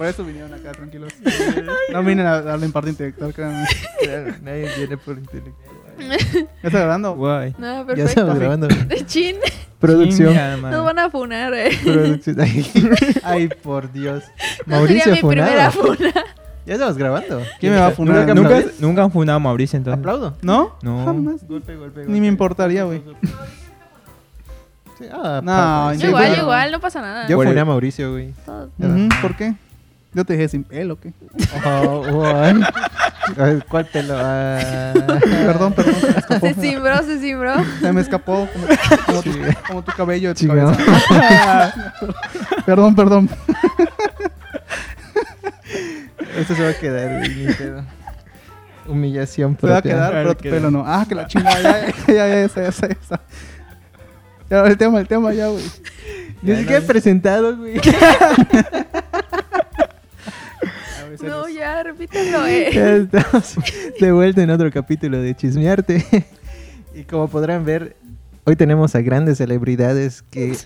por eso vinieron acá, tranquilos. No vienen a darle imparte intelectual, créanme. Nadie viene por intelectual. ¿Ya está grabando? Guay. No, Ya perfecto. estamos grabando. Chin, Producción. Nos van a funar, eh. Producción. Ay, ay, por Dios. No Mauricio sería mi primera funa. Ya estamos grabando. ¿Quién me va a funar? Nunca, ¿Nunca nunca, han funado a Mauricio entonces. Aplaudo. ¿No? No. Jamás. Golpe, golpe, Ni me importaría, güey. Sí, ah, No, Yo igual, igual, no pasa nada. Yo funé a Mauricio, güey. ¿Por qué? Yo te dejé sin pelo, ¿qué? Oh, guay. A ver, ¿Cuál te lo.? ah? Perdón, perdón. Se. Se cimbró, se cimbró. Se me escapó como, como tu, como tu cabello de tu cabeza. perdón, perdón. Esto se va a quedar. Humillación Se va a propia. quedar, pero tu pelo no. Ah, que la chingada. Ya, ya, ya, ya, esa, esa, esa. Ya, el tema, el tema, ya, güey. Ni siquiera he presentado, güey. No, ya, repítelo, eh. Ya estamos de vuelta en otro capítulo de Chismearte. Y como podrán ver, hoy tenemos a grandes celebridades que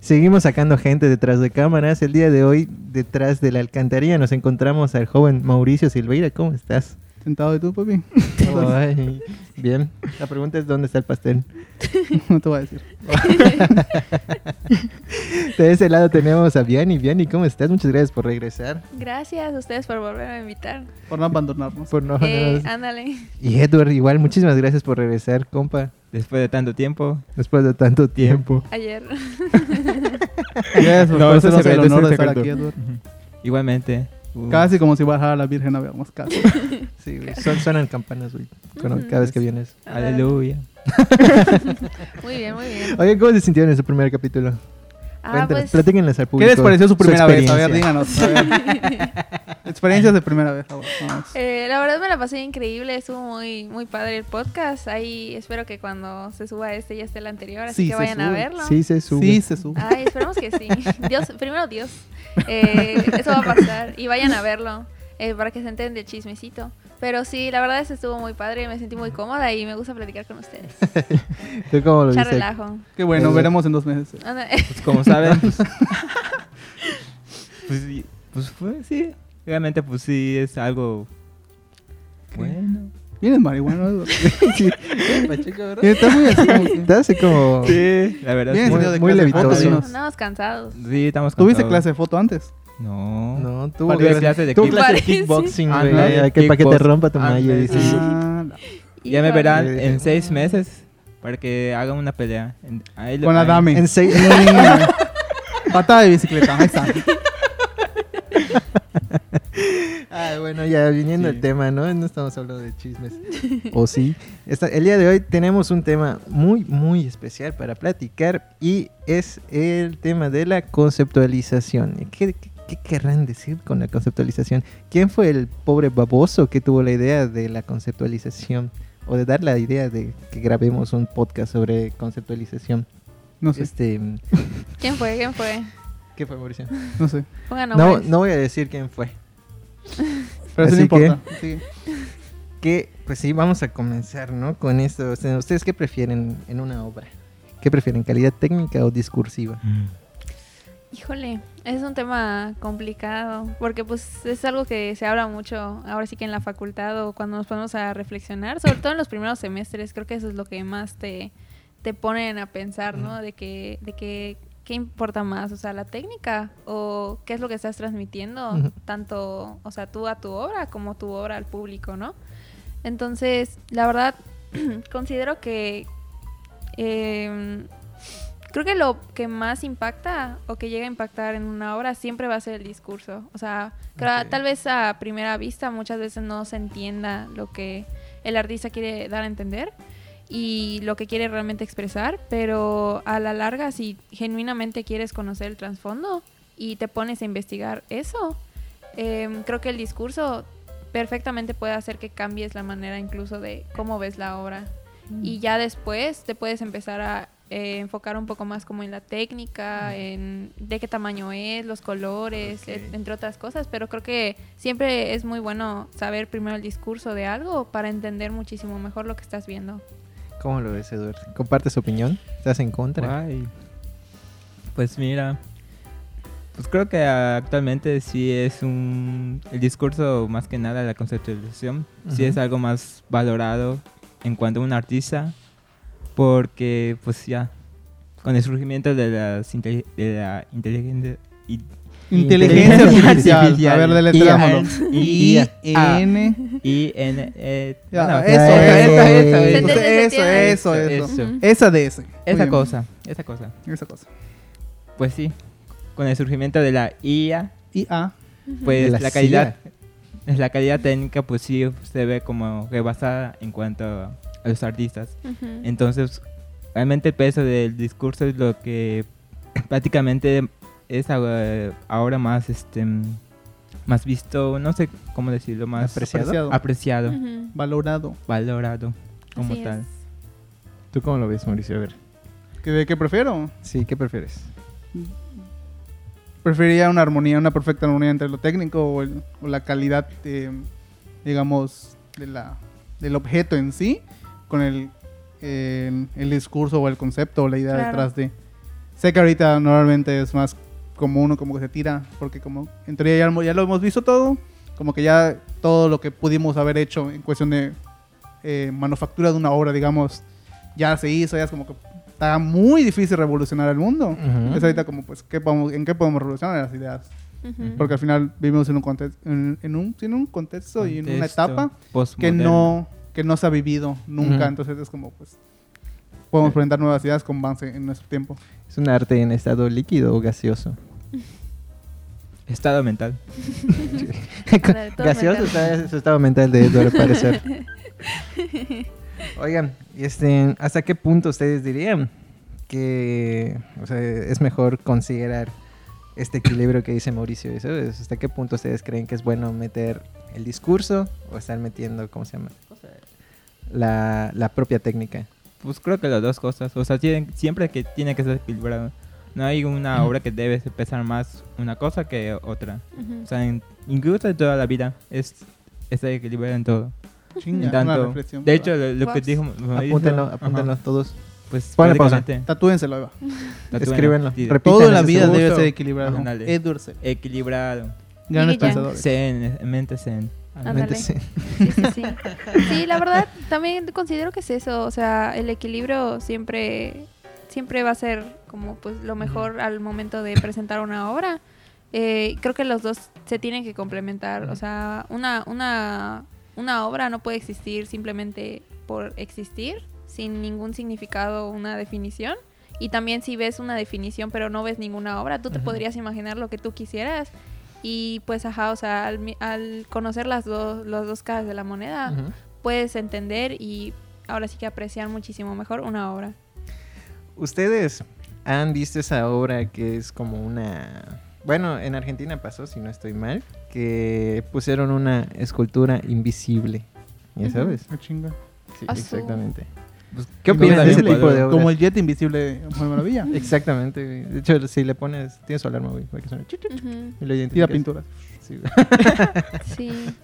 seguimos sacando gente detrás de cámaras. El día de hoy, detrás de la alcantarilla, nos encontramos al joven Mauricio Silveira. ¿Cómo estás? Sentado de tú, papi. Ay, bien. La pregunta es: ¿dónde está el pastel? No te voy a decir. De ese lado tenemos a Viani. Viani, ¿cómo estás? Muchas gracias por regresar. Gracias a ustedes por volver a invitar. Por no abandonarnos. Por no, Eh, ándale. Y Edward, igual, muchísimas gracias por regresar, compa. Después de tanto tiempo. Después de tanto tiempo. Ayer. Gracias por No, eso se el honor de estar aquí, Edward. Igualmente. Uh, Casi como si bajara la Virgen a vernos casi. Sí, güey. Son, suenan campanas, güey. Cada vez que vienes. Aleluya. Muy bien, muy bien. Oye, ¿cómo se sintieron en su primer capítulo? Ah, pues. platíquenles al ¿Qué público. les pareció su primera vez? A ver, experiencia. díganos. A ver. Experiencias de primera vez. a ver, vamos. Eh, la verdad me la pasé increíble, estuvo muy muy padre el podcast. Ahí espero que cuando se suba este ya esté el anterior, así Sí, que vayan a verlo. Sí, se sube. Sí, se sube. Ay, esperemos que sí. Dios, primero Dios. Eh, eso va a pasar y vayan a verlo eh, para que se enteren del chismecito. Pero sí, la verdad es que estuvo muy padre, me sentí muy cómoda y me gusta platicar con ustedes. ¿Tú cómo lo viste? relajo. Qué bueno, Eh, veremos en dos meses. Anda- Pues como saben, pues, pues, sí, pues fue, sí. Realmente, pues sí, es algo bueno. Vienes marihuana. Sí. Sí, Estás muy así como que- Estás así como... Sí, la verdad. Vienes. Muy- de muy clase de foto, levitoso. dinos. Andamos cansados. Sí, estamos ¿Tuviste cansados. clase de foto antes? No. No, tú de tú clase de Ah, no, que para que te rompa tu malla. dice. Ah, la- Ya me verán en seis meses para que hagan una pelea. En- ahí lo- Con. En seis... Patada de bicicleta, ahí está. Ah, bueno, ya viniendo Sí. al tema, ¿no? No estamos hablando de chismes. ¿O sí? Esta- el día de hoy tenemos un tema muy, muy especial para platicar y es el tema de la conceptualización. ¿Qué, qué, qué querrán decir con la conceptualización? ¿Quién fue el pobre baboso que tuvo la idea de la conceptualización? O de dar la idea de que grabemos un podcast sobre conceptualización. No sé, Este, ¿Quién fue? ¿Quién fue? ¿Qué fue, Mauricio? no sé. Pongan No, nombres. no voy a decir quién fue. Pero eso Así no importa. Sigue. que, pues sí, vamos a comenzar, ¿no? Con esto. O sea, ¿Ustedes qué prefieren en una obra? ¿Qué prefieren, calidad técnica o discursiva? Mm. Híjole, es un tema complicado, porque pues es algo que se habla mucho ahora sí que en la facultad o cuando nos ponemos a reflexionar, sobre todo en los primeros semestres, creo que eso es lo que más te, te ponen a pensar, ¿no? De que, de que, ¿qué importa más? O sea, la técnica o qué es lo que estás transmitiendo, tanto, o sea, tú a tu obra como tu obra al público, ¿no? Entonces, la verdad, considero que em, creo que lo que más impacta o que llega a impactar en una obra siempre va a ser el discurso. O sea, tal vez a primera vista muchas veces no se entienda lo que el artista quiere dar a entender y lo que quiere realmente expresar, pero a la larga si genuinamente quieres conocer el trasfondo y te pones a investigar eso, em, creo que el discurso perfectamente puede hacer que cambies la manera incluso de cómo ves la obra. Y ya después te puedes empezar a eh, enfocar un poco más como en la técnica, en de qué tamaño es, los colores, Ok. et- entre otras cosas. Pero creo que siempre es muy bueno saber primero el discurso de algo para entender muchísimo mejor lo que estás viendo. ¿Cómo lo ves, Eduardo? ¿Compartes opinión? ¿Estás en contra? Ay. Pues mira, pues creo que actualmente sí es un... El discurso, más que nada, la conceptualización, sí Ujú. es algo más valorado en cuanto a un artista, porque pues ya, con el surgimiento de, las inte- de la inteligencia... y- Inteligencia Inteligencia artificial. A ver, deletréamoslo. I- I- N. I, N, E... Ya, bueno, eso, eh, eso, eh, eso, eso, eso, entiende. eso, eso. Eso. Ujú. Esa de ese. Esa cosa, esa cosa. Esa cosa. Pues sí, con el surgimiento de la IA, Y A. pues la la, calidad, la calidad técnica pues sí se ve como rebasada en cuanto a los artistas. Entonces, realmente el peso del discurso es lo que prácticamente es ahora más este más visto, no sé cómo decirlo, más ¿Apreciado? Apreciado. Valorado. valorado como Así tal. es. ¿Tú cómo lo ves, Mauricio? A ver. ¿Qué, qué prefiero? Sí, ¿qué prefieres? Preferiría una armonía, una perfecta armonía entre lo técnico o, el- o la calidad, de, digamos, de la, del objeto en sí, con el, el, el discurso o el concepto o la idea Claro. detrás de. Sé que ahorita normalmente es más como uno como que se tira, porque como en teoría ya, lo- ya lo hemos visto todo, como que ya todo lo que pudimos haber hecho en cuestión de eh, manufactura de una obra, digamos, ya se hizo, ya es como que está muy difícil revolucionar el mundo. Ujú. Es ahorita como, pues, ¿qué podemos, ¿en qué podemos revolucionar las ideas? Ujú. Porque al final vivimos en un, context, en, en un, en un contexto y en una Contexto etapa que no, que no se ha vivido nunca. Entonces es como, pues, podemos presentar nuevas ideas con avance en nuestro tiempo. ¿Es un arte en estado líquido o gaseoso? Estado mental. Gaseoso mental. está su estado mental de Eduardo, al parecer. Oigan, y este, ¿hasta qué punto ustedes dirían que o sea, es mejor considerar este equilibrio que dice Mauricio? ¿sabes? ¿Hasta qué punto ustedes creen que es bueno meter el discurso o estar metiendo, ¿cómo se llama? La, la propia técnica. Pues creo que las dos cosas. O sea, tienen- siempre que tiene que ser equilibrado. No hay una obra que debe pesar más una cosa que otra. Ujú. O sea, en- incluso en toda la vida es está equilibrado en todo. Chinga, En tanto- reflexión. de hecho, lo, lo que dijo Apúntenlo, ajá, apúntenlo todos. Pues Ponle pausa. Tatúenselo, Eva. tatúenlo. Escríbenlo. Todo en la vida debe ser equilibrado. Said. Equilibrado. Yang. pensadores. Zen, mente zen. Ándale. Métese. Sí, sí, sí. Sí, la verdad, también considero que es eso. O sea, el equilibrio siempre, siempre va a ser como pues lo mejor al momento de presentar una obra. Eh, creo que los dos se tienen que complementar. O sea, una, una, una obra no puede existir simplemente por existir, sin ningún significado, una definición. Y también si ves una definición pero no ves ninguna obra, tú te podrías imaginar lo que tú quisieras. Y pues, ajá, o sea, al, conocer las dos, las dos caras de la moneda, puedes entender y ahora sí que apreciar muchísimo mejor una obra. ¿Ustedes han visto esa obra que es como una... Bueno, en Argentina pasó, si no estoy mal, que pusieron una escultura invisible. ¿Ya sabes? Ah, chinga. Sí, Ah, exactamente. Pues, ¿Qué opinas de ese tipo de obras? Como el jet invisible de Mujer Maravilla. Exactamente. güey. De hecho, si le pones... Tiene su alarma, güey. para que suene. Y lo Tira identificas. pinturas. Sí.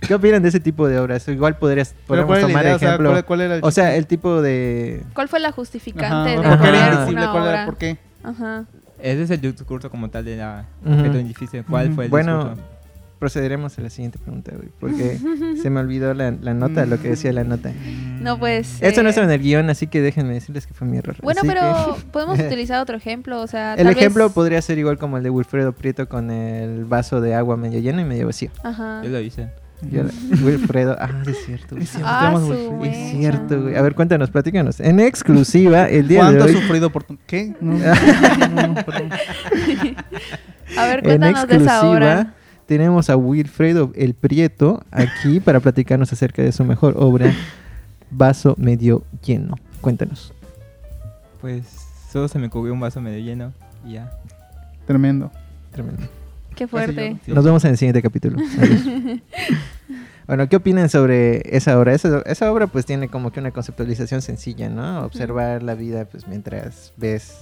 ¿Qué opinan de ese tipo de obras? Igual podrías, ¿cuál la tomar idea? O sea, ejemplo. ¿cuál, cuál era el O sea, el tipo de... ¿Cuál fue la Ajá, justificante de ¿Por qué era invisible? una ¿Cuál era? obra? ¿Por qué? Ajá. Ese es el discurso como tal de la objeto difícil. ¿Cuál Ujú. fue el Bueno, discurso? Procederemos a la siguiente pregunta, güey. Porque se me olvidó la, la nota, lo que decía la nota. No, pues. Esto no eh, estaba en el guion, así que déjenme decirles que fue mi error. Bueno, Así pero que- podemos utilizar otro ejemplo, o sea, el tal ejemplo vez- podría ser igual como el de Wilfredo Prieto con el vaso de agua medio lleno y medio vacío. Ajá. Yo lo hice. Yo- Wilfredo, ah, es cierto. Es cierto, Ah, Wilfredo. Es cierto, güey. A ver, cuéntanos, platícanos. En exclusiva, el día de ¿Cuánto hoy. has sufrido por tu... ¿Qué? No, no, no, no, perdón. A ver, En cuéntanos de esa obra. Tenemos a Wilfredo el Prieto aquí para platicarnos acerca de su mejor obra, Vaso Medio Lleno. Cuéntanos. Pues solo se me cubrió un vaso medio lleno y ya. Tremendo. Tremendo. Qué fuerte. Nos vemos en el siguiente capítulo. Adiós. bueno, ¿qué opinan sobre esa obra? Esa, esa obra pues tiene como que una conceptualización sencilla, ¿no? Observar la vida pues mientras ves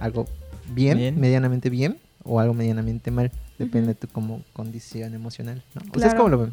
algo bien, Bien. medianamente bien, o algo medianamente mal. Depende de tu como condición emocional, ¿no? ¿Ustedes Claro. cómo lo ven?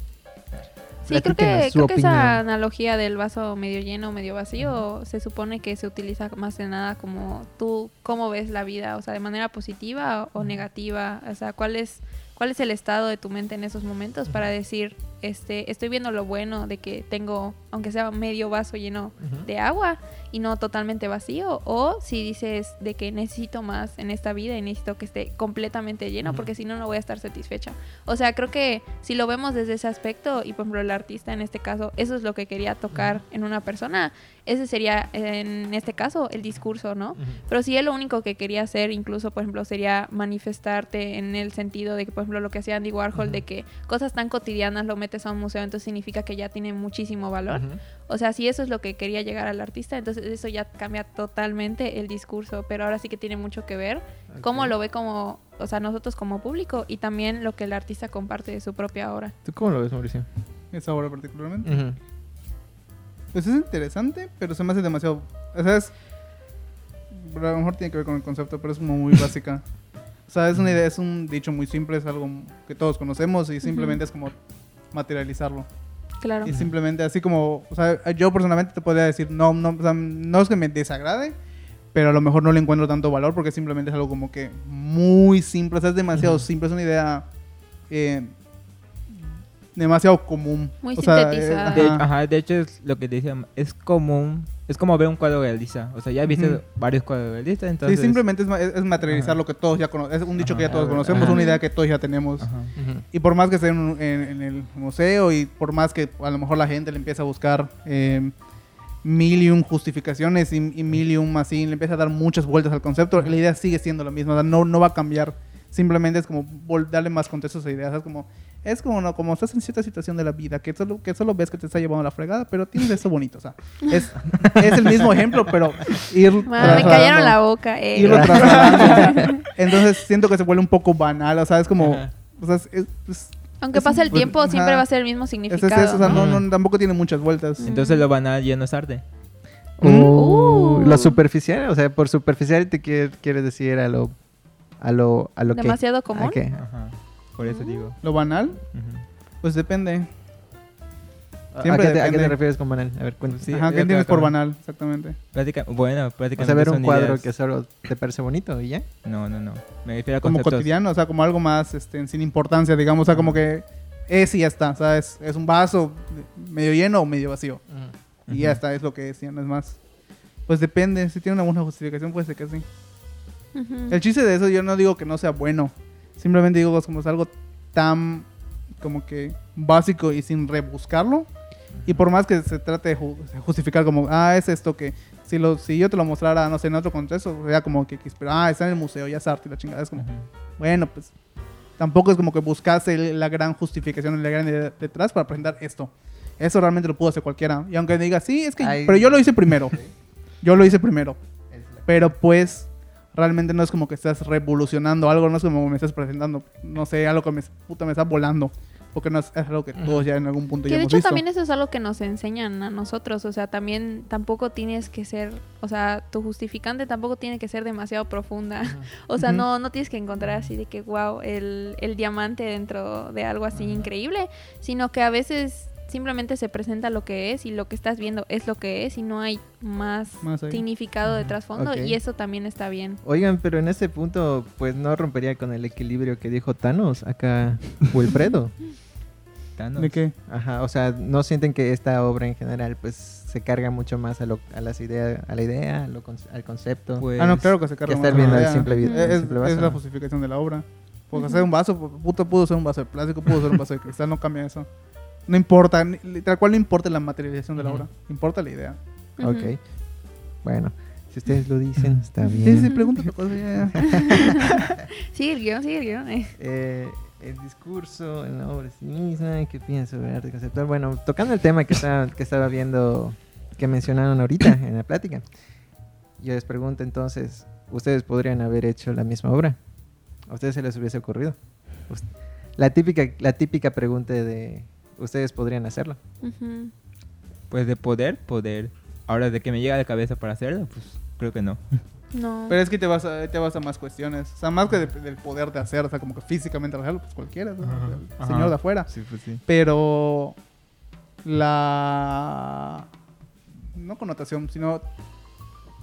Sí, creo que, creo que esa analogía del vaso medio lleno, medio vacío, se supone que se utiliza más que nada como tú, cómo ves la vida, o sea, de manera positiva o negativa, o sea, cuál es, cuál es el estado de tu mente en esos momentos para decir, este, estoy viendo lo bueno de que tengo, aunque sea medio vaso lleno Ujú. de agua y no totalmente vacío, o si dices de que necesito más en esta vida y necesito que esté completamente lleno, Ujú. porque si no, no voy a estar satisfecha. O sea, creo que si lo vemos desde ese aspecto, y por ejemplo el artista en este caso, eso es lo que quería tocar en una persona, ese sería en este caso el discurso, ¿no? Pero si él lo único que quería hacer, incluso, por ejemplo, sería manifestarte en el sentido de que, por ejemplo, lo que hacía Andy Warhol, de que cosas tan cotidianas lo metes a un museo, entonces significa que ya tiene muchísimo valor. O sea, si eso es lo que quería llegar al artista, entonces eso ya cambia totalmente el discurso, pero ahora sí que tiene mucho que ver cómo lo ve como, o sea, nosotros como público y también lo que el artista comparte de su propia obra. ¿Tú cómo lo ves, Mauricio? Esa obra particularmente. Pues es interesante, pero se me hace demasiado. O sea, es. A lo mejor tiene que ver con el concepto, pero es como muy básica. O sea, es una idea, es un dicho muy simple, es algo que todos conocemos y simplemente es como materializarlo. Claro. Y simplemente así como, o sea, yo personalmente te podría decir, no, no, o sea, no es que me desagrade, pero a lo mejor no le encuentro tanto valor porque simplemente es algo como que muy simple, o sea, es demasiado Ujú. simple, es una idea eh, demasiado común. Muy O sea, sintetizada. eh, De, ajá. ajá, de hecho es lo que decía, es común, es como ver un cuadro realista. O sea, ya viste Ujú. varios cuadros realistas, entonces... sí, simplemente es, es- es materializar Ajá. lo que todos ya conocemos, es un dicho que ya Ajá. todos Ajá. conocemos, Ajá. una idea que todos ya tenemos. Ajá. Y por más que esté en, en- en el museo y por más que a lo mejor la gente le empieza a buscar eh, mil y un justificaciones y, y mil y un así, le empieza a dar muchas vueltas al concepto, la idea sigue siendo la misma, o sea, no, no va a cambiar. Simplemente es como darle más contexto a esa idea. Es como, es como, no, como estás en cierta situación de la vida, que solo, que solo ves que te está llevando a la fregada, pero tienes esto bonito. O sea, es, es el mismo ejemplo, pero ir me callaron la boca. eh. irlo trasladando. Entonces siento que se vuelve un poco banal, o sea, es como... Ajá. O sea, es- es- es- Aunque pase el tiempo, ajá. siempre va a ser el mismo es- significado. es eso, o sea, no, ¿no? no, tampoco tiene muchas vueltas. Entonces lo banal ya no es arte. Oh, Uh. Lo superficial, o sea, por superficial te quiere, quieres decir a lo a lo a lo que Demasiado ¿a común. Ajá. Por eso Mm. digo. Lo banal, Ujú. pues depende. ¿A Siempre qué, te, a qué te refieres con banal? A ver, cuéntame. Sí, Ajá, ¿qué entiendes que por banal? Exactamente. Práctica, bueno, O prácticamente sea, ver un cuadro ideas- que solo te parece bonito y ya. No, no, no. Me refiero a Como conceptos. cotidiano, o sea, como algo más este, sin importancia, digamos. O sea, como que es y ya está. O sea, es, es un vaso medio lleno o medio vacío. Y ya está, es lo que es, ya no es más. Pues depende, si tiene una buena justificación, puede ser que sí. El chiste de eso, yo no digo que no sea bueno. Simplemente digo como es algo tan como que básico y sin rebuscarlo. Y por más que se trate de ju- de justificar como, ah, es esto que si, lo, si yo te lo mostrara, no sé, en otro contexto, sería como que, ah, está en el museo, ya es arte y la chingada. Es como, bueno, pues tampoco es como que buscase la gran justificación, la gran idea detrás para presentar esto. Eso realmente lo pudo hacer cualquiera. Y aunque diga, sí, es que, Ay. pero yo lo hice primero. Yo lo hice primero. Pero pues realmente no es como que estás revolucionando algo, no es como me estás presentando, no sé, algo que me, puta, me está volando. Porque no es, es algo que todos ya en algún punto Que ya de hemos hecho visto. también eso es algo que nos enseñan a nosotros, o sea, también tampoco tienes que ser, o sea, tu justificante tampoco tiene que ser demasiado profunda, o sea, no, no tienes que encontrar así de que, wow, el, el diamante dentro de algo así increíble, sino que a veces simplemente se presenta lo que es y lo que estás viendo es lo que es y no hay más, Más ahí. significado de trasfondo y eso también está bien. Oigan, pero en este punto, pues no rompería con el equilibrio que dijo Thanos acá, Wilfredo. Thanos. ¿De qué? Ajá, o sea, no sienten que esta obra en general, pues se carga mucho más a, lo, a las ideas, a la idea, a lo con- al concepto. Pues, ah, no, claro que se carga que estar más viendo la el idea. simple, el Es, simple es vaso. la justificación de la obra. Porque hacer un vaso, puto, pudo ser un vaso de plástico, pudo ser un vaso de cristal, no cambia eso. No importa, tal cual no importa la materialización de la obra, importa la idea. Ok. Bueno, si ustedes lo dicen, está Sí, bien. sí, pregunta otra cosa, ya, ya. Sigue el guion, sigue el guion. eh. Eh, el discurso en la obra en sí misma, ¿qué pienso sobre arte conceptual? Bueno, tocando el tema que estaba, que estaba viendo, que mencionaron ahorita en la plática, yo les pregunto entonces, ¿ustedes podrían haber hecho la misma obra? ¿A ustedes se les hubiese ocurrido? La típica, la típica pregunta de, ¿ustedes podrían hacerlo? Pues de poder, poder. Ahora, de que me llega a la cabeza para hacerlo, pues creo que no. No. Pero es que te vas, a, te vas a más cuestiones. O sea, más que de- del poder de hacer, o sea, como que físicamente hacerlo, pues cualquiera, ¿no? el Ajá. señor de afuera. Sí, pues sí. Pero la no connotación, sino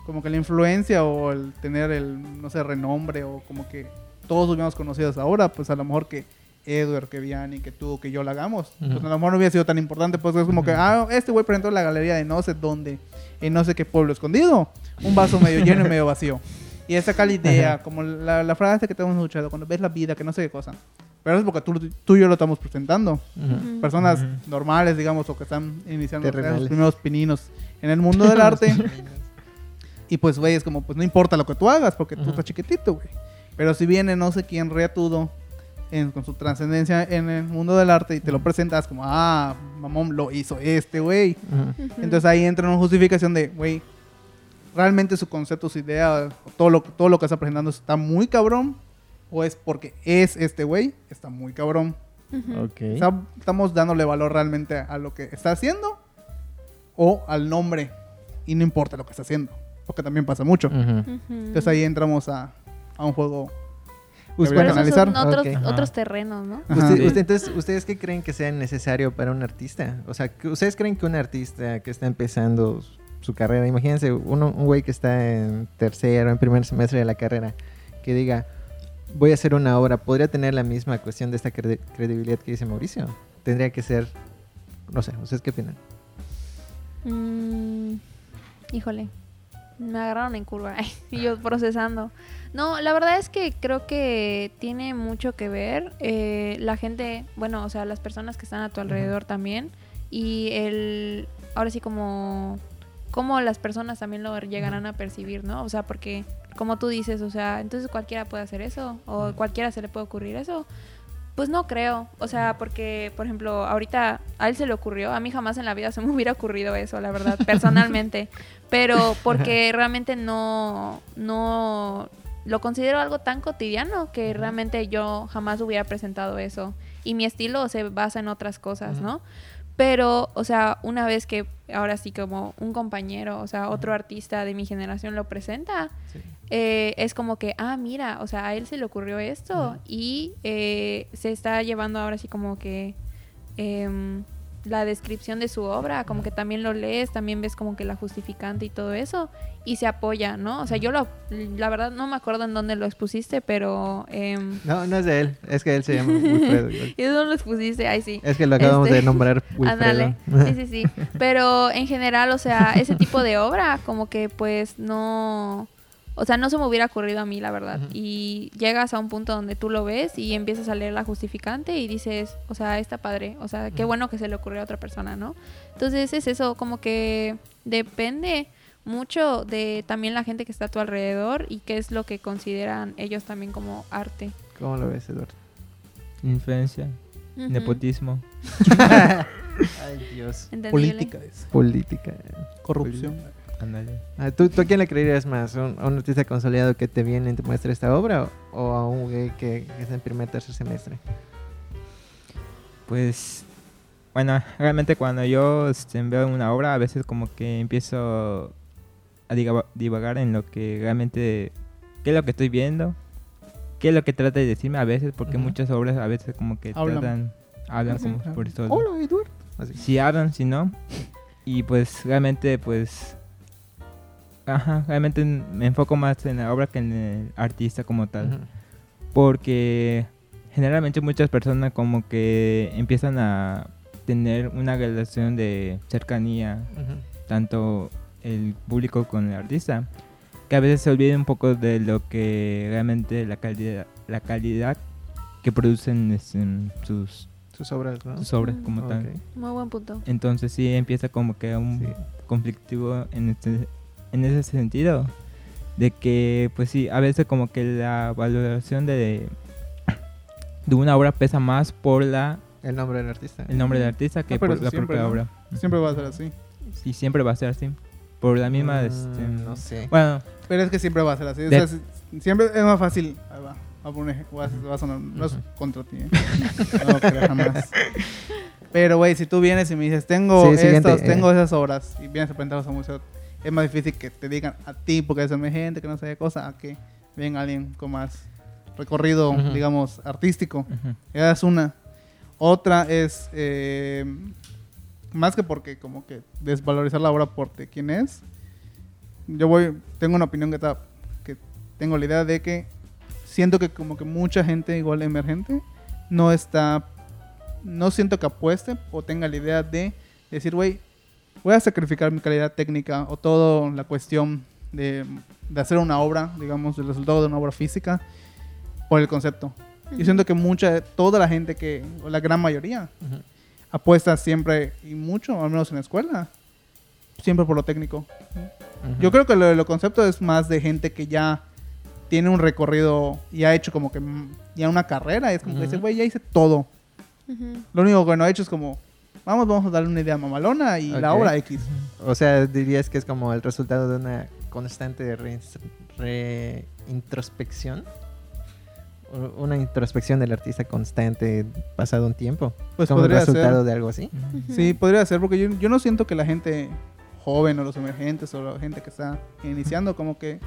como que la influencia o el tener el, no sé, renombre o como que todos hubiéramos conocidos ahora, pues a lo mejor que Edward, que Vianney, que tú, que yo la hagamos, pues Ujú. a lo mejor no hubiera sido tan importante, pues es como que, Ujú. ah, este güey presentó en la galería de no sé dónde, en no sé qué pueblo escondido, un vaso medio lleno y medio vacío. Y esa la idea, como la, la frase que te hemos escuchado, cuando ves la vida, que no sé qué cosa. Pero es porque tú, tú y yo lo estamos presentando personas normales, digamos, o que están iniciando los primeros pininos en el mundo del arte. y pues, güey, es como, pues no importa lo que tú hagas, porque tú estás chiquitito, güey. Pero si viene no sé quién reatudo en- con su trascendencia en el mundo del arte y te lo presentas como, ah, mamón, lo hizo este, güey. Ujú. Ujú. Entonces ahí entra una justificación de, güey, realmente su concepto, su idea, todo lo, todo lo que está presentando está muy cabrón. O es porque es este güey, está muy cabrón. Ujú. Ok. O sea, estamos dándole valor realmente a lo que está haciendo o al nombre. Y no importa lo que está haciendo. Porque también pasa mucho. Ujú. Ujú. Entonces ahí entramos a, a un juego. Pues Habría Pero esos son otros, terrenos, ¿no? Usted- usted- entonces, ¿ustedes qué creen que sea necesario para un artista? O sea, ¿ustedes creen que un artista que está empezando su carrera, imagínense uno, un güey que está en tercero, en primer semestre de la carrera, que diga, voy a hacer una obra, ¿podría tener la misma cuestión de esta credi- credibilidad que dice Mauricio? Tendría que ser, no sé, ¿ustedes qué opinan? Mm, híjole, me agarraron en curva y yo procesando. No, la verdad es que creo que tiene mucho que ver eh, la gente, bueno, o sea, las personas que están a tu alrededor también y el, ahora sí como, como las personas también lo llegarán a percibir, ¿no? O sea, porque como tú dices, o sea, entonces cualquiera puede hacer eso o cualquiera se le puede ocurrir eso. Pues no creo, o sea, porque, por ejemplo, ahorita a él se le ocurrió, a mí jamás en la vida se me hubiera ocurrido eso, la verdad, personalmente, pero porque realmente no, no, lo considero algo tan cotidiano que realmente yo jamás hubiera presentado eso. Y mi estilo se basa en otras cosas. ¿no? Pero, o sea, una vez que ahora sí como un compañero, o sea, otro artista de mi generación lo presenta, eh, es como que, ah, mira, o sea, a él se le ocurrió esto y eh, se está llevando ahora sí como que em, la descripción de su obra, como que también lo lees, también ves como que la justificante y todo eso y se apoya, ¿no? O sea, yo lo, la verdad no me acuerdo en dónde lo expusiste, pero... em, No, no es de él, es que él se llama Wilfredo. ¿Y dónde lo expusiste? Ay, sí. Es que lo acabamos Este, de nombrar Wilfredo. Ándale. Sí, sí, sí. Pero en general, o sea, ese tipo de obra, como que pues no. O sea, no se me hubiera ocurrido a mí, la verdad. Y llegas a un punto donde tú lo ves y empiezas a leer la justificante y dices, o sea, está padre. O sea, qué bueno que se le ocurrió a otra persona, ¿no? Entonces es eso, como que depende mucho de también la gente que está a tu alrededor y qué es lo que consideran ellos también como arte. ¿Cómo lo ves, Eduardo? Influencia, nepotismo. Ay, Dios. Entendible. Política es. Política. Corrupción. Ándale. Ah, ¿Tú, ¿Tú a quién le creerías más? ¿Un- ¿A un artista consolidado que te viene y te muestra esta obra? ¿O, o a un güey que, que está en primer tercer semestre? Pues, bueno, realmente cuando yo este, veo una obra, a veces como que empiezo a diga- divagar en lo que realmente, qué es lo que estoy viendo, qué es lo que trata de decirme a veces, porque Ujú. muchas obras a veces como que Hablan. tratan, hablan como por eso. Hola, Eduardo. Así. Si hablan, si no. Y pues realmente, pues, ajá, realmente me enfoco más en la obra que en el artista como tal porque generalmente muchas personas como que empiezan a tener una relación de cercanía, tanto el público con el artista, que a veces se olvida un poco de lo que realmente la calidad, la calidad que producen este, sus, Sus obras, ¿no? sus obras como tal. Muy buen punto. Entonces sí empieza como que un Sí. conflictivo en, este, en ese sentido. De que, pues sí, a veces como que la valoración de, de una obra pesa más por la El nombre del artista. el nombre del artista que Ah, por la siempre, propia ¿no? obra. Siempre va a ser así. Y siempre va a ser así. Por la misma... Mm, este, no sé. Bueno, Pero es que siempre va a ser así. O sea, siempre es más fácil. Ahí va. Va a, poner, va a- va a sonar. No es contra ti. ¿eh? No, pero jamás. Pero, güey, si tú vienes y me dices, tengo Sí, estas, eh. tengo esas obras y vienes a presentarlas a un museo, es más difícil que te digan a ti, porque es gente que no sé qué cosa, a que venga alguien con más recorrido, digamos, artístico. Esa es una. Otra es. eh, más que porque como que desvalorizar la obra por de quién es, yo voy, tengo una opinión que, está, que tengo la idea de que siento que como que mucha gente igual emergente no está, no siento que apueste o tenga la idea de decir, güey, voy a sacrificar mi calidad técnica o toda la cuestión de, de hacer una obra, digamos, el resultado de una obra física por el concepto. Yo siento que mucha, toda la gente que, o la gran mayoría, Ujú. apuesta siempre y mucho, al menos en la escuela, siempre por lo técnico. Ujú. Yo creo que lo de lo concepto es más de gente que ya tiene un recorrido y ha hecho como que mm, ya una carrera. Es como que dice, güey, ya hice todo. Lo único que no he hecho es como, vamos, vamos a darle una idea mamalona y la obra X. O sea, dirías que es como el resultado de una constante re- reintrospección. Una introspección del artista constante pasado un tiempo. Pues como el resultado ser. de algo así. Sí, podría ser, porque yo, yo no siento que la gente joven o los emergentes o la gente que está iniciando, como que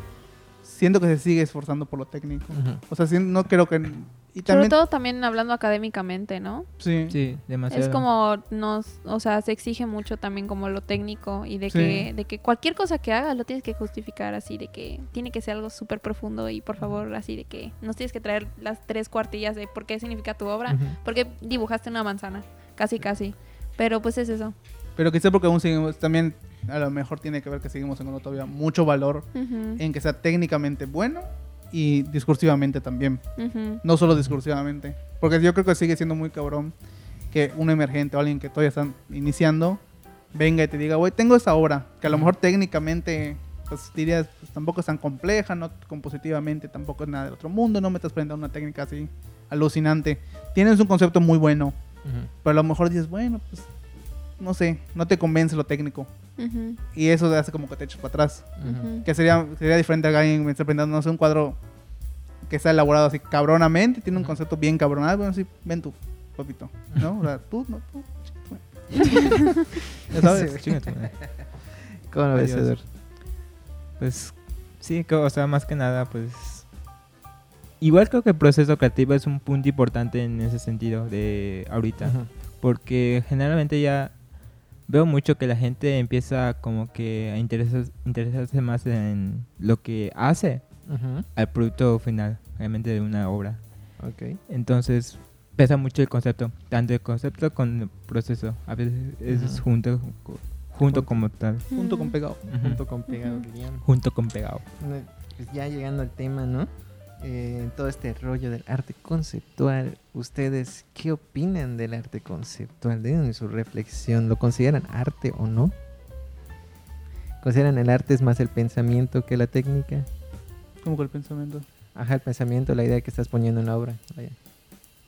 siento que se sigue esforzando por lo técnico. O sea, sí, no creo que... Y Sobre también... todo también hablando académicamente, ¿no? Sí. Sí, demasiado. Es como nos, o sea, se exige mucho también como lo técnico y de Sí. que, de que cualquier cosa que hagas lo tienes que justificar así, de que tiene que ser algo súper profundo y por favor así de que nos tienes que traer las tres cuartillas de por qué significa tu obra, Ujú. por qué dibujaste una manzana, casi casi. Pero pues es eso. Pero quizá porque aún seguimos, también a lo mejor tiene que ver que seguimos en todavía mucho valor Ujú, en que sea técnicamente bueno y discursivamente también. ujú. No solo discursivamente. Porque yo creo que sigue siendo muy cabrón que un emergente o alguien que todavía está iniciando venga y te diga, güey, tengo esta obra, que a lo mejor técnicamente, pues dirías, pues, tampoco es tan compleja, no compositivamente, tampoco es nada del otro mundo, no me estás presentando una técnica así alucinante. Tienes un concepto muy bueno, Ujú. pero a lo mejor dices, bueno, pues no sé, no te convence lo técnico. Y eso hace como que te eches para atrás. Ujú. Que sería, sería diferente a alguien que me está presentando, no sé, un cuadro que está elaborado así cabronamente, tiene un concepto bien cabronado. Bueno, sí, ven tú, papito. ¿No? O sea, tú, no, tú. ya sabes. ¿Cómo lo ves? Pues sí, que, o sea, más que nada, pues... Igual creo que el proceso creativo es un punto importante en ese sentido de ahorita. Porque generalmente ya veo mucho que la gente empieza como que a interesar- interesarse más en lo que hace al producto final, realmente de una obra. Ok. Entonces pesa mucho el concepto, tanto el concepto con el proceso. A veces es junto, junto como tal, Junto con Ujú. pegado. Junto con pegado, junto con pegado. Pues ya llegando al tema, ¿no? Eh, todo este rollo del arte conceptual, ¿ustedes qué opinan del arte conceptual? Den su reflexión, ¿lo consideran arte o no? ¿Consideran el arte es más el pensamiento que la técnica? Como que el pensamiento. Ajá, el pensamiento, la idea que estás poniendo en la obra. Vaya.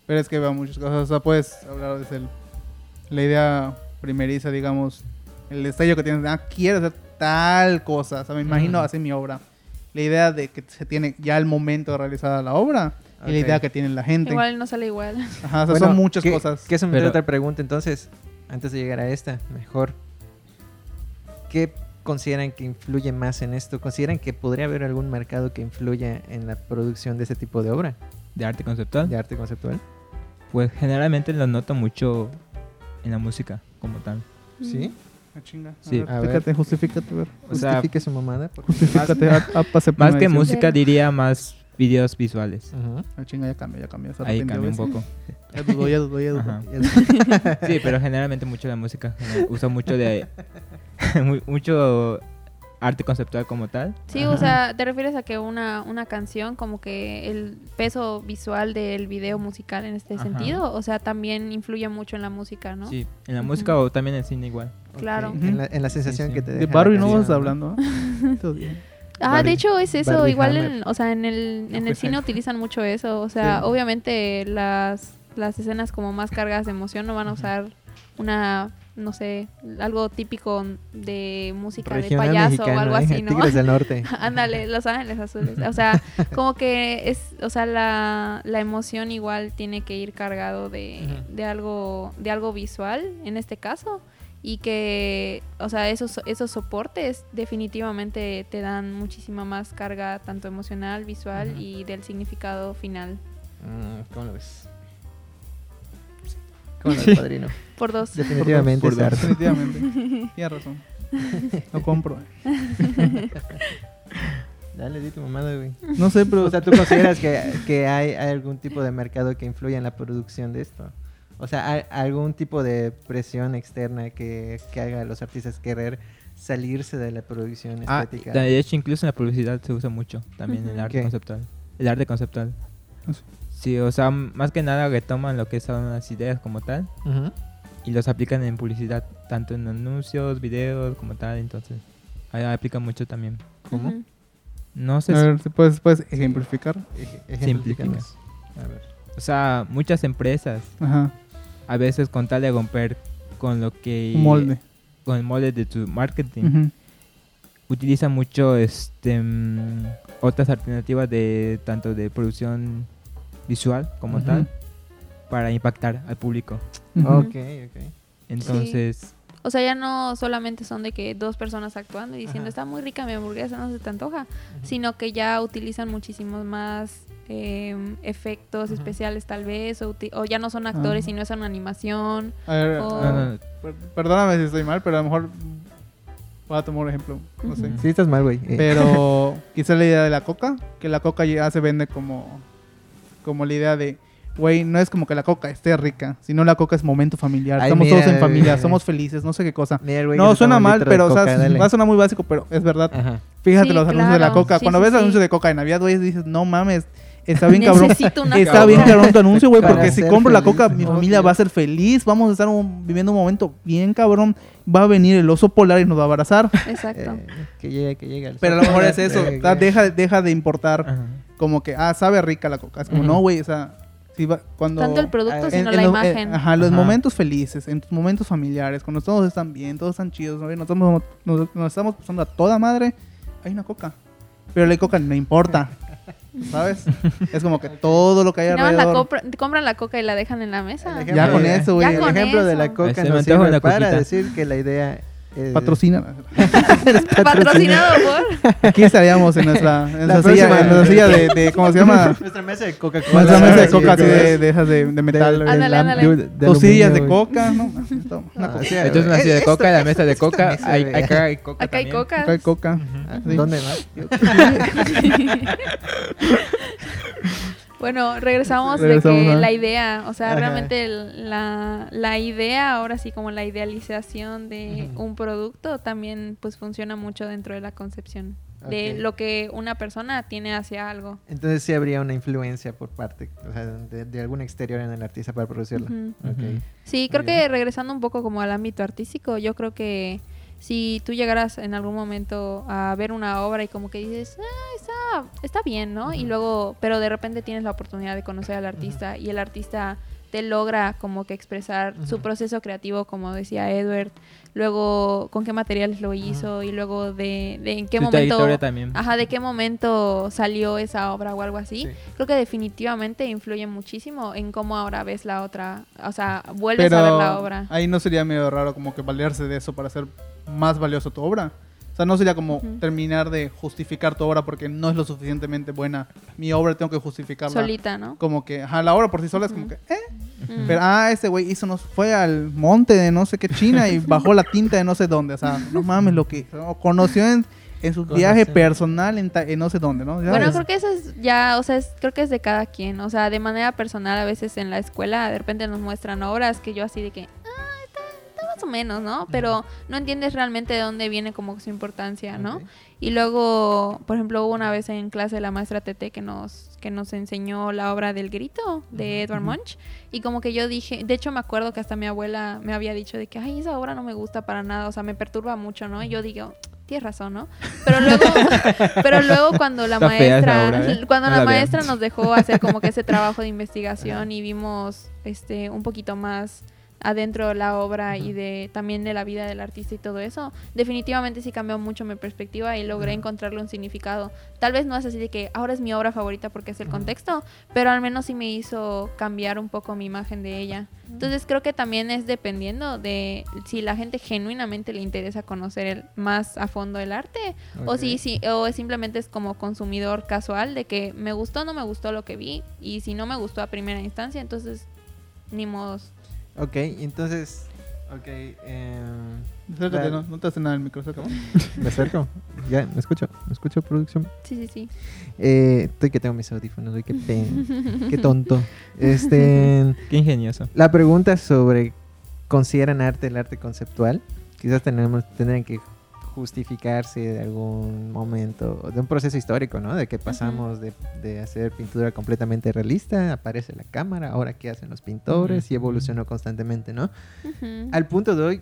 Pero es que veo muchas cosas. O sea, puedes hablar desde el- la idea primeriza, digamos, el destello que tienes. Ah, quiero hacer tal cosa. O sea, me imagino Ujú. así mi obra. La idea de que se tiene ya el momento de realizar la obra y la idea que tiene la gente. Igual no sale igual. Ajá, o sea, Bueno, son muchas ¿qué- cosas. ¿Qué eso me otra pregunta entonces? Antes de llegar a esta, mejor. ¿Qué consideran que influye más en esto? ¿Consideran que podría haber algún mercado que influya en la producción de ese tipo de obra? De arte conceptual, De arte conceptual. pues generalmente lo noto mucho en la música como tal. ¿Sí? Ah, chinga. A Sí. ver, A ver. Justifícate, ver. O sea, Justifique su mamada. Justifícate. a- a- pase Más que edición. música diría más videos visuales. Ujú. Ah, chinga, ya cambia, ya cambia. Ahí cambia un poco. Ya dudó, ya dudó, ya dudó. Ajá. Sí, pero generalmente mucho la música. Usa mucho de... mu- mucho arte conceptual como tal. Sí, Ajá. o sea, te refieres a que una, una canción, como que el peso visual del video musical en este Ajá. sentido, o sea, también influye mucho en la música, ¿no? Sí, en la música o también en el cine igual. Claro. En, la, en la sensación Sí, sí. que te De deja la Barbie no vas hablando. Todo bien. Ah, Barbie- de hecho es eso, Barbie igual Hammer. en, o sea, en el, en el cine utilizan mucho eso, o sea, Sí. obviamente las, las escenas como más cargadas de emoción no van a usar una, no sé, algo típico de música Regional de payaso o algo ¿eh? así, ¿no? Tigres del Norte. Ándale, Los Ángeles Azules. O sea, como que es, o sea, la, la emoción igual tiene que ir cargado de, de algo, de algo visual, en este caso, y que, o sea, esos, esos soportes definitivamente te dan muchísima más carga, tanto emocional, visual y del significado final. Mm, ¿Cómo lo ves? Con el padrino. Por dos. Definitivamente Por es dos. arte. Definitivamente. Tienes razón. Lo compro. Dale, di tu mamada, güey. No sé, pero O sea, ¿tú consideras que, que hay, hay algún tipo de mercado que influye en la producción de esto? O sea, ¿hay algún tipo de presión externa que, que haga a los artistas querer salirse de la producción Ah, estética? de hecho, incluso en la publicidad se usa mucho también el arte ¿Qué? conceptual. El arte conceptual. Sí. O sea, más que nada retoman lo que son las ideas como tal y los aplican en publicidad, tanto en anuncios, videos como tal, entonces ahí aplican mucho también. ¿Cómo? No sé, a si- ver, si puedes, puedes ejemplificar. Ej- Simplifica. ejemplifícanos. A ver. o sea, muchas empresas Ajá. a veces con tal de romper con lo que molde. con el molde de tu marketing Ujú. utiliza mucho este mm, otras alternativas de tanto de producción visual como Ujú. tal para impactar al público. Ok, ok. Entonces, O sea, ya no solamente son de que dos personas actuando y diciendo Ajá. está muy rica mi hamburguesa, no se te antoja, sino que ya utilizan muchísimos más eh, efectos especiales tal vez, o, ya no son actores, Ajá. sino es una animación. A ver, O- no, no, perdóname si estoy mal, pero a lo mejor voy a tomar un ejemplo. No sé. Sí, estás mal, güey. Pero quizá la idea de la coca, que la coca ya se vende como, como la idea de, güey, no es como que la coca esté rica, sino la coca es momento familiar. Ay, Estamos mira, todos en familia, somos felices, no sé qué cosa. mira el güey No, suena mal, de pero o sea, dale. va a sonar muy básico, pero es verdad. Ajá. Fíjate Sí, los anuncios de la coca. Sí, Cuando sí, ves sí. anuncios de coca en Navidad, güey, dices, no mames, está bien cabrón. Necesito una Está bien cabrón tu anuncio, güey, porque si compro la coca, mi obvio. familia va a ser feliz. Vamos a estar un- viviendo un momento bien cabrón. Va a venir el oso polar y nos va a abrazar. Exacto. Eh, que llegue, que llegue. al Pero a lo mejor es eso. Deja, deja de importar ajá. Como que, ah, sabe rica la coca. Es como, no, güey, o sea, si va, cuando... Tanto el producto, en- sino en la los- imagen. en- ajá, los Ajá. momentos felices, en tus momentos familiares, cuando todos están bien, todos están chidos, ¿no? nos, estamos, nos, nos estamos pasando a toda madre, hay una coca. Pero la coca no importa, ¿sabes? Es como que todo lo que hay la alrededor... compra- compran la coca y la dejan en la mesa. Ya con eso, güey. Ya El con ejemplo de la coca Se me nos sirve para coquita. decir que la idea es... Patrocina. Patrocinado por. Aquí estaríamos en nuestra, en nuestra silla, en nuestra silla de, de- ¿cómo se llama? Nuestra mesa de Coca-Cola. Nuestra mesa de coca así sí, de, de esas de, de metal. Ándale, de- ándale. de- de Tus sillas de coca, no, esto, una Ah, coca. Entonces una eh, silla de coca, la mesa de coca, hay, acá hay coca Acá hay también. coca. Acá hay coca. ¿Dónde más? Bueno, regresamos, Regresamos, de que la idea, o sea, Ajá. realmente la, la idea, ahora sí como la idealización de un producto también pues funciona mucho dentro de la concepción de lo que una persona tiene hacia algo. Entonces sí habría una influencia por parte, o sea, de, de algún exterior en el artista para producirla. Sí, creo bien. que regresando un poco como al ámbito artístico, yo creo que si tú llegaras en algún momento a ver una obra y como que dices, ah, está, está bien, ¿no? Y luego, pero de repente tienes la oportunidad de conocer al artista y el artista te logra como que expresar su proceso creativo, como decía Edward, luego con qué materiales lo hizo y luego de, de en qué momento... también. Ajá, de qué momento salió esa obra o algo así. Sí. Creo que definitivamente influye muchísimo en cómo ahora ves la otra, o sea, vuelves a ver la obra. ahí no sería medio raro como que valerse de eso para hacer más valioso tu obra. O sea, no sería como Ujú. terminar de justificar tu obra porque no es lo suficientemente buena. Mi obra tengo que justificarla. Solita, ¿no? Como que, ajá, la obra por sí sola es como Ujú. que, eh. Mm. Pero, ah, ese güey hizo, nos fue al monte de no sé qué China y bajó la tinta de no sé dónde. O sea, no mames lo que o conoció en, en su viaje personal en, ta- en no sé dónde, ¿no? Ya Bueno, creo que eso es ya, o sea, es- creo que es de cada quien. O sea, de manera personal, a veces en la escuela, de repente nos muestran obras que yo así de que, más o menos, ¿no? Pero no entiendes realmente de dónde viene como su importancia, ¿no? Y luego, por ejemplo, hubo una vez en clase la maestra Tete que nos, que nos enseñó la obra del grito de Edward. Munch. Y como que yo dije, de hecho me acuerdo que hasta mi abuela me había dicho de que, ay, esa obra no me gusta para nada, o sea, me perturba mucho, ¿no? Y yo digo, tienes razón, ¿no? Pero luego, pero luego cuando la Está maestra, obra, ¿eh? cuando No la maestra nos dejó hacer como que ese trabajo de investigación y vimos este un poquito más adentro de la obra y Ujú. de también de la vida del artista y todo eso, definitivamente sí cambió mucho mi perspectiva y logré Ujú. encontrarle un significado. Tal vez no es así de que ahora es mi obra favorita porque es el Ujú. contexto, pero al menos sí me hizo cambiar un poco mi imagen de ella. Entonces creo que también es dependiendo de si la gente genuinamente le interesa conocer el- más a fondo el arte o Ok. si, si o simplemente es como consumidor casual de que me gustó o no me gustó lo que vi y si no me gustó a primera instancia, entonces ni modos. Ok, entonces, ok, em, Acércate, no, no te hace nada el micro, acabó. me acerco. Ya, ¿me escucho? ¿Me escucho, producción? Sí, sí, sí. Eh, estoy que tengo mis audífonos, uy, qué pena, qué tonto. Este, Qué ingenioso. la pregunta sobre consideran arte el arte conceptual, quizás tenemos tendrían que justificarse de algún momento, de un proceso histórico, ¿no? De que pasamos de, de hacer pintura completamente realista, aparece la cámara, ahora qué hacen los pintores y evolucionó constantemente, ¿no? Al punto de hoy,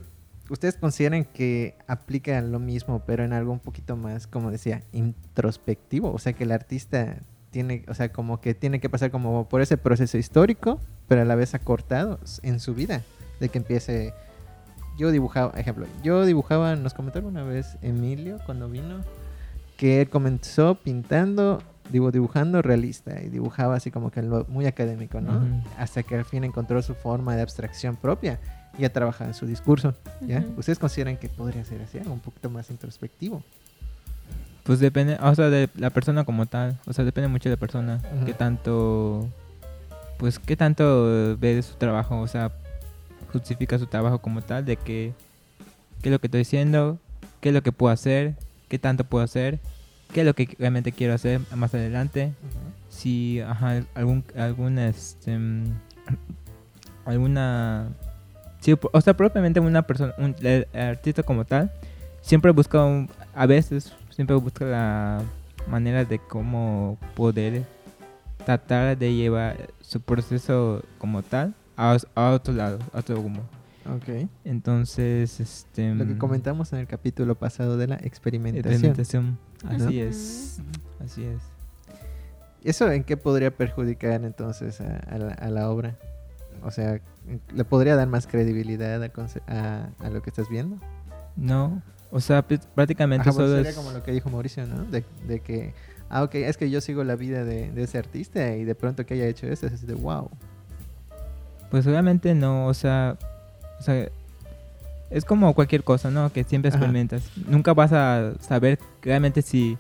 ¿ustedes consideran que aplica lo mismo, pero en algo un poquito más, como decía, introspectivo? O sea, que el artista tiene, o sea, como que tiene que pasar como por ese proceso histórico, pero a la vez acortado en su vida, de que empiece... Yo dibujaba, ejemplo, yo dibujaba, nos comentó alguna vez Emilio cuando vino, que él comenzó pintando, digo, dibujando realista y dibujaba así como que lo muy académico, ¿no? Hasta que al fin encontró su forma de abstracción propia y ya trabaja en su discurso, ¿ya? ¿Ustedes consideran que podría ser así, algo un poquito más introspectivo? Pues depende, o sea, de la persona como tal. O sea, depende mucho de la persona. Qué tanto, pues, qué tanto ve de su trabajo. O sea, justifica su trabajo como tal. De que, qué es lo que estoy diciendo, qué es lo que puedo hacer, qué tanto puedo hacer, qué es lo que realmente quiero hacer más adelante. Si, ajá, algún, alguna, este, mm, alguna, sí, o sea, propiamente una persona, un el artista como tal, siempre busca, un- a veces, siempre busca la manera de cómo poder tratar de llevar su proceso como tal a, a otro lado, a otro rumbo. Ok. Entonces, este... Lo que mm, comentamos en el capítulo pasado de la experimentación. experimentación. Así Ujú. es, así es. ¿Eso en qué podría perjudicar entonces a, a la, a la obra? O sea, ¿le podría dar más credibilidad a, a- a lo que estás viendo? No, o sea, pr- prácticamente Ajá, solo sería es... como lo que dijo Mauricio, ¿no? De, de que, ah, ok, es que yo sigo la vida de, de ese artista y de pronto que haya hecho eso es de wow. Pues obviamente no, o sea, o sea, es como cualquier cosa, ¿no? Que siempre Ajá. experimentas. Nunca vas a saber realmente si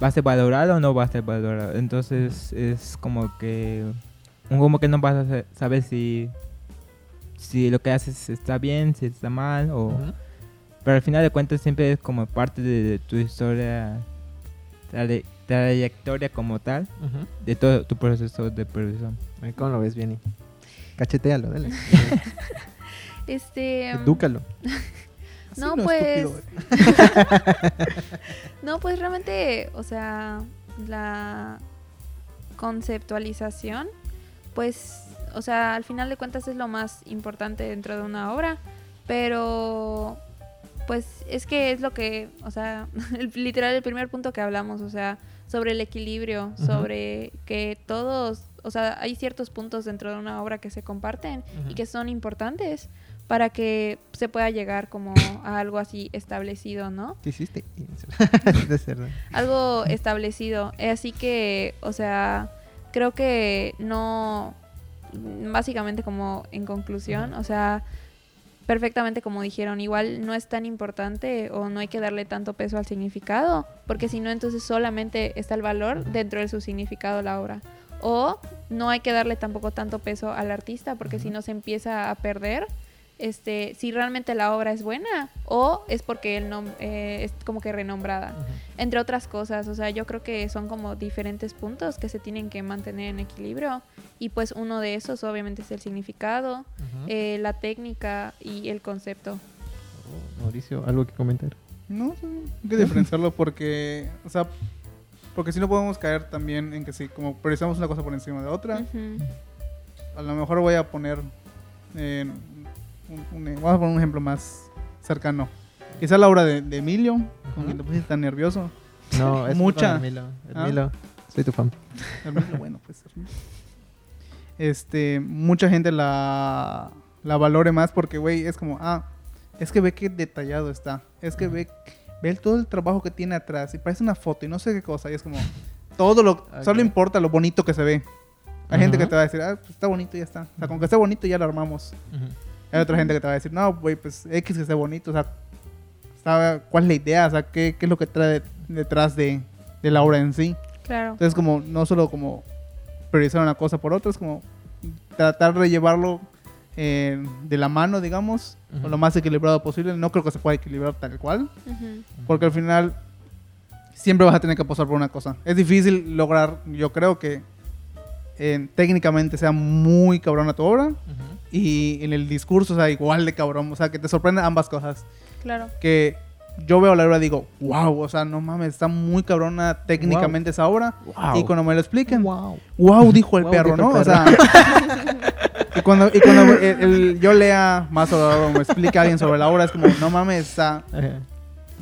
va a ser valorado o no va a ser valorado. Entonces es como que un como que no vas a sa- saber si si lo que haces está bien, si está mal o Ujú. pero al final de cuentas siempre es como parte de, tu historia traye- trayectoria como tal de todo tu proceso de producción. ¿Cómo lo ves, Vieni? Cachetealo, dale. Este. um, Edúcalo. No, no, pues. no, pues realmente, o sea, la conceptualización, pues, o sea, al final de cuentas es lo más importante dentro de una obra, pero pues es que es lo que, o sea, el- literal el primer punto que hablamos, o sea, sobre el equilibrio, sobre que todos, o sea, hay ciertos puntos dentro de una obra que se comparten y que son importantes para que se pueda llegar como a algo así establecido, ¿no? ¿Qué hiciste? Algo establecido. Eh, Así que, o sea, creo que no, básicamente como en conclusión, o sea, perfectamente como dijeron, igual no es tan importante o no hay que darle tanto peso al significado, porque si no, entonces solamente está el valor dentro de su significado la obra. O no hay que darle tampoco tanto peso al artista, porque si no se empieza a perder este, si realmente la obra es buena o es porque el nom- eh, es como que renombrada entre otras cosas. O sea, yo creo que son como diferentes puntos que se tienen que mantener en equilibrio. Y pues uno de esos obviamente es el significado, eh, la técnica y el concepto. Oh, Mauricio, ¿algo que comentar? No, hay que diferenciarlo porque, o sea, porque si no podemos caer también en que si como priorizamos una cosa por encima de otra, Ujú. a lo mejor voy a poner, eh, un, un- vamos a poner un ejemplo más cercano. Quizá la obra de, de Emilio, con Ujú. quien te pusiste tan nervioso. No, es Mucha. con Hermilo. Ah. Soy tu fan. Hermilo, bueno, pues. Este, mucha gente la, la valore más porque, güey, es como, ah, es que ve qué detallado está. Es que ve, ve todo el trabajo que tiene atrás y parece una foto y no sé qué cosa. Y es como, todo lo, Ok. solo importa lo bonito que se ve. Hay gente que te va a decir, ah, pues está bonito y ya está. O sea, con que esté bonito ya lo armamos. Hay otra gente que te va a decir, no, güey, pues X que esté bonito. O sea, sabe ¿cuál es la idea? O sea, ¿qué, qué es lo que trae detrás de, de la obra en sí? Claro. Entonces, como no solo como priorizar una cosa por otra, es como tratar de llevarlo eh, de la mano, digamos, Ujú. o lo más equilibrado posible. No creo que se pueda equilibrar tal cual, Ujú. porque al final siempre vas a tener que apostar por una cosa. Es difícil lograr, yo creo que eh, técnicamente sea muy cabrona tu obra Ujú. y en el discurso sea igual de cabrón, o sea, que te sorprenda ambas cosas. Claro. Que yo veo la obra y digo, wow, o sea, no mames, está muy cabrona técnicamente esa obra. Wow. Y cuando me lo expliquen, Wow. wow, dijo el Wow, perro, dijo ¿no? el O sea, y cuando, y cuando el- el- yo lea más o me explique alguien sobre la obra, es como, no mames, Ajá.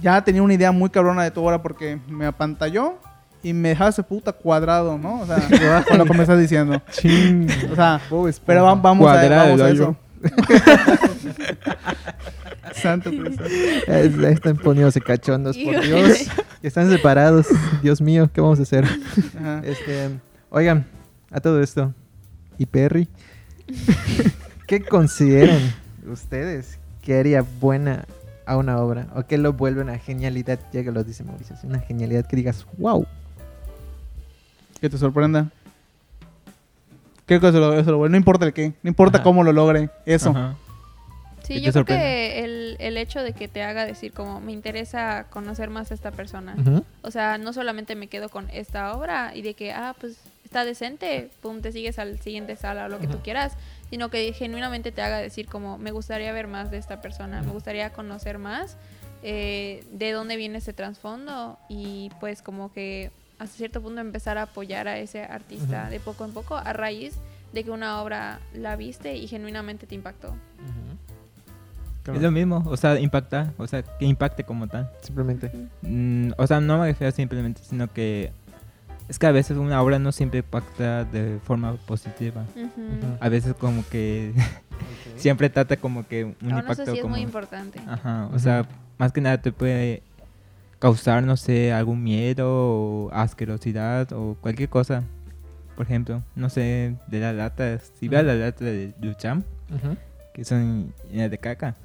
ya tenía una idea muy cabrona de tu obra porque me apantalló y me dejaste puta cuadrado, ¿no? O sea, con lo que me estás diciendo. Ching. O sea, pero va- vamos a, vamos a el eso. Santo Cristo. Es- Están poniéndose cachondos, por. Dios. Están separados. Dios mío, ¿qué vamos a hacer? Este, oigan, a todo esto. ¿Y Perry? ¿Qué consideran ustedes que haría buena a una obra? ¿O qué lo vuelve una genialidad? Ya que lo dice Mauricio. Una genialidad que digas, wow. Que te sorprenda. Creo que eso lo, eso lo bueno. No importa el qué, no importa Ajá. cómo lo logre. Eso. Ajá. Sí, ¿Qué te yo creo que el, el hecho de que te haga decir como me interesa conocer más a esta persona. O sea, no solamente me quedo con esta obra y de que, ah, pues está decente, pum, te sigues al siguiente sala o lo que tú quieras, sino que genuinamente te haga decir como me gustaría ver más de esta persona, me gustaría conocer más eh, de dónde viene ese trasfondo y pues como que hasta cierto punto empezar a apoyar a ese artista de poco en poco a raíz de que una obra la viste y genuinamente te impactó. Ujú. Es lo mismo, o sea, impacta, o sea, que impacte como tal. Simplemente. Mm, o sea, no me refiero simplemente, sino que es que a veces una obra no siempre impacta de forma positiva. A veces como que siempre trata como que un Aún impacto eso sí es como... muy importante. Ajá, o sea, más que nada te puede causar, no sé, algún miedo o asquerosidad o cualquier cosa. Por ejemplo, no sé, de las latas. Si veas Ujú. las latas de Duchamp, que son llenas de caca.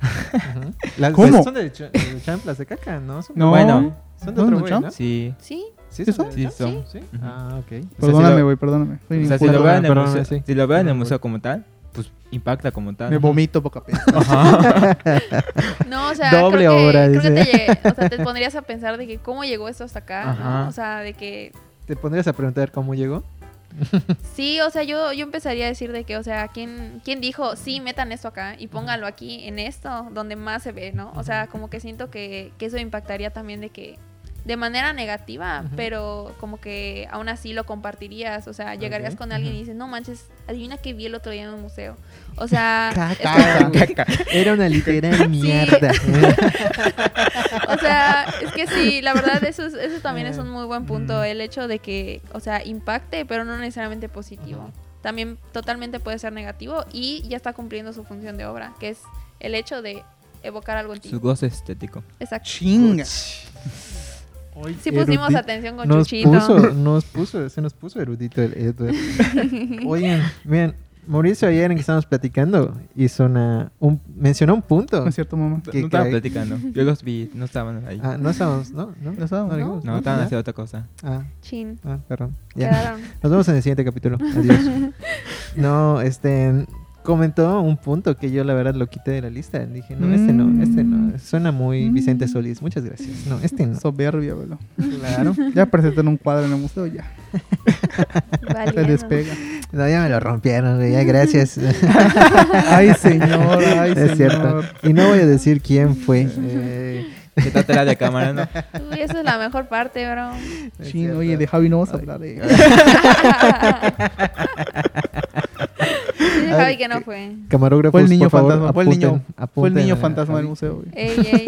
Las ¿Cómo? pues, son de, de Duchamp, las de caca, ¿no? Son No. Bueno. son de ¿No, otro güey, Duchamp? ¿no? Sí. Sí, ¿Sí ¿Sí son? Sí son. ¿Sí? Ah, ok. O sea, si Perdóname, lo- güey, perdóname. O sea, si lo vean en el museo, sí. si lo vean en el museo como tal, pues impacta como tal. Me vomito poca pena. Ajá. No, o sea, Doble creo, que, obra, creo que te, llegué- o sea, te pondrías a pensar de que cómo llegó esto hasta acá, ¿no? O sea, de que ¿Te pondrías a preguntar cómo llegó? sí, o sea, yo, yo empezaría a decir de que, o sea, ¿quién, ¿quién dijo, sí, metan esto acá y pónganlo aquí en esto, donde más se ve, ¿no? O sea, como que siento que, que eso impactaría también de que de manera negativa, pero como que aún así lo compartirías, o sea, llegarías con alguien y dices, no manches, adivina qué vi el otro día en un museo. O sea, es Caca. Caca. Era una literal mierda. O sea, es que sí, la verdad eso, es- eso también es un muy buen punto, el hecho de que, o sea, impacte, pero no necesariamente positivo. También totalmente puede ser negativo y ya está cumpliendo su función de obra, que es el hecho de evocar algo en ti. Su goce estético. Exacto. Chinga. Sí pusimos atención con nos Chuchito. puso, nos puso, se nos puso erudito el Edward. Oigan, miren, Mauricio ayer en que estábamos platicando hizo una, un, mencionó un punto. No es cierto, mamá. ¿Qué no estaban cae? platicando. Yo los vi, no estaban ahí. Ah, no estábamos, ¿no? ¿No? No estábamos, ¿No ¿no? estaban haciendo otra cosa. Ah, Chin. ah, perdón. Ya. Quedaron. Nos vemos en el siguiente capítulo. Adiós. No, este comentó un punto que yo la verdad lo quité de la lista. Dije, no, este no, este no. Suena muy Vicente Solís. Muchas gracias. No, este no. Soberbia, velo. Claro. Ya presenté en un cuadro en el museo, ya. Se despega. No, ya me lo rompieron, güey, ya gracias. Ay, señor, ay, es cierto. Y no voy a decir quién fue. Eh, Quítate la de cámara, ¿no? Uy, esa es la mejor parte, bro. cierto. oye, de Javi no vamos a hablar de... Javi que no ¿qué- fue. Camarógrafos, Fue el niño por favor, fantasma, fue el niño- apunten- Fue el niño fantasma del museo, güey. Ey, ey.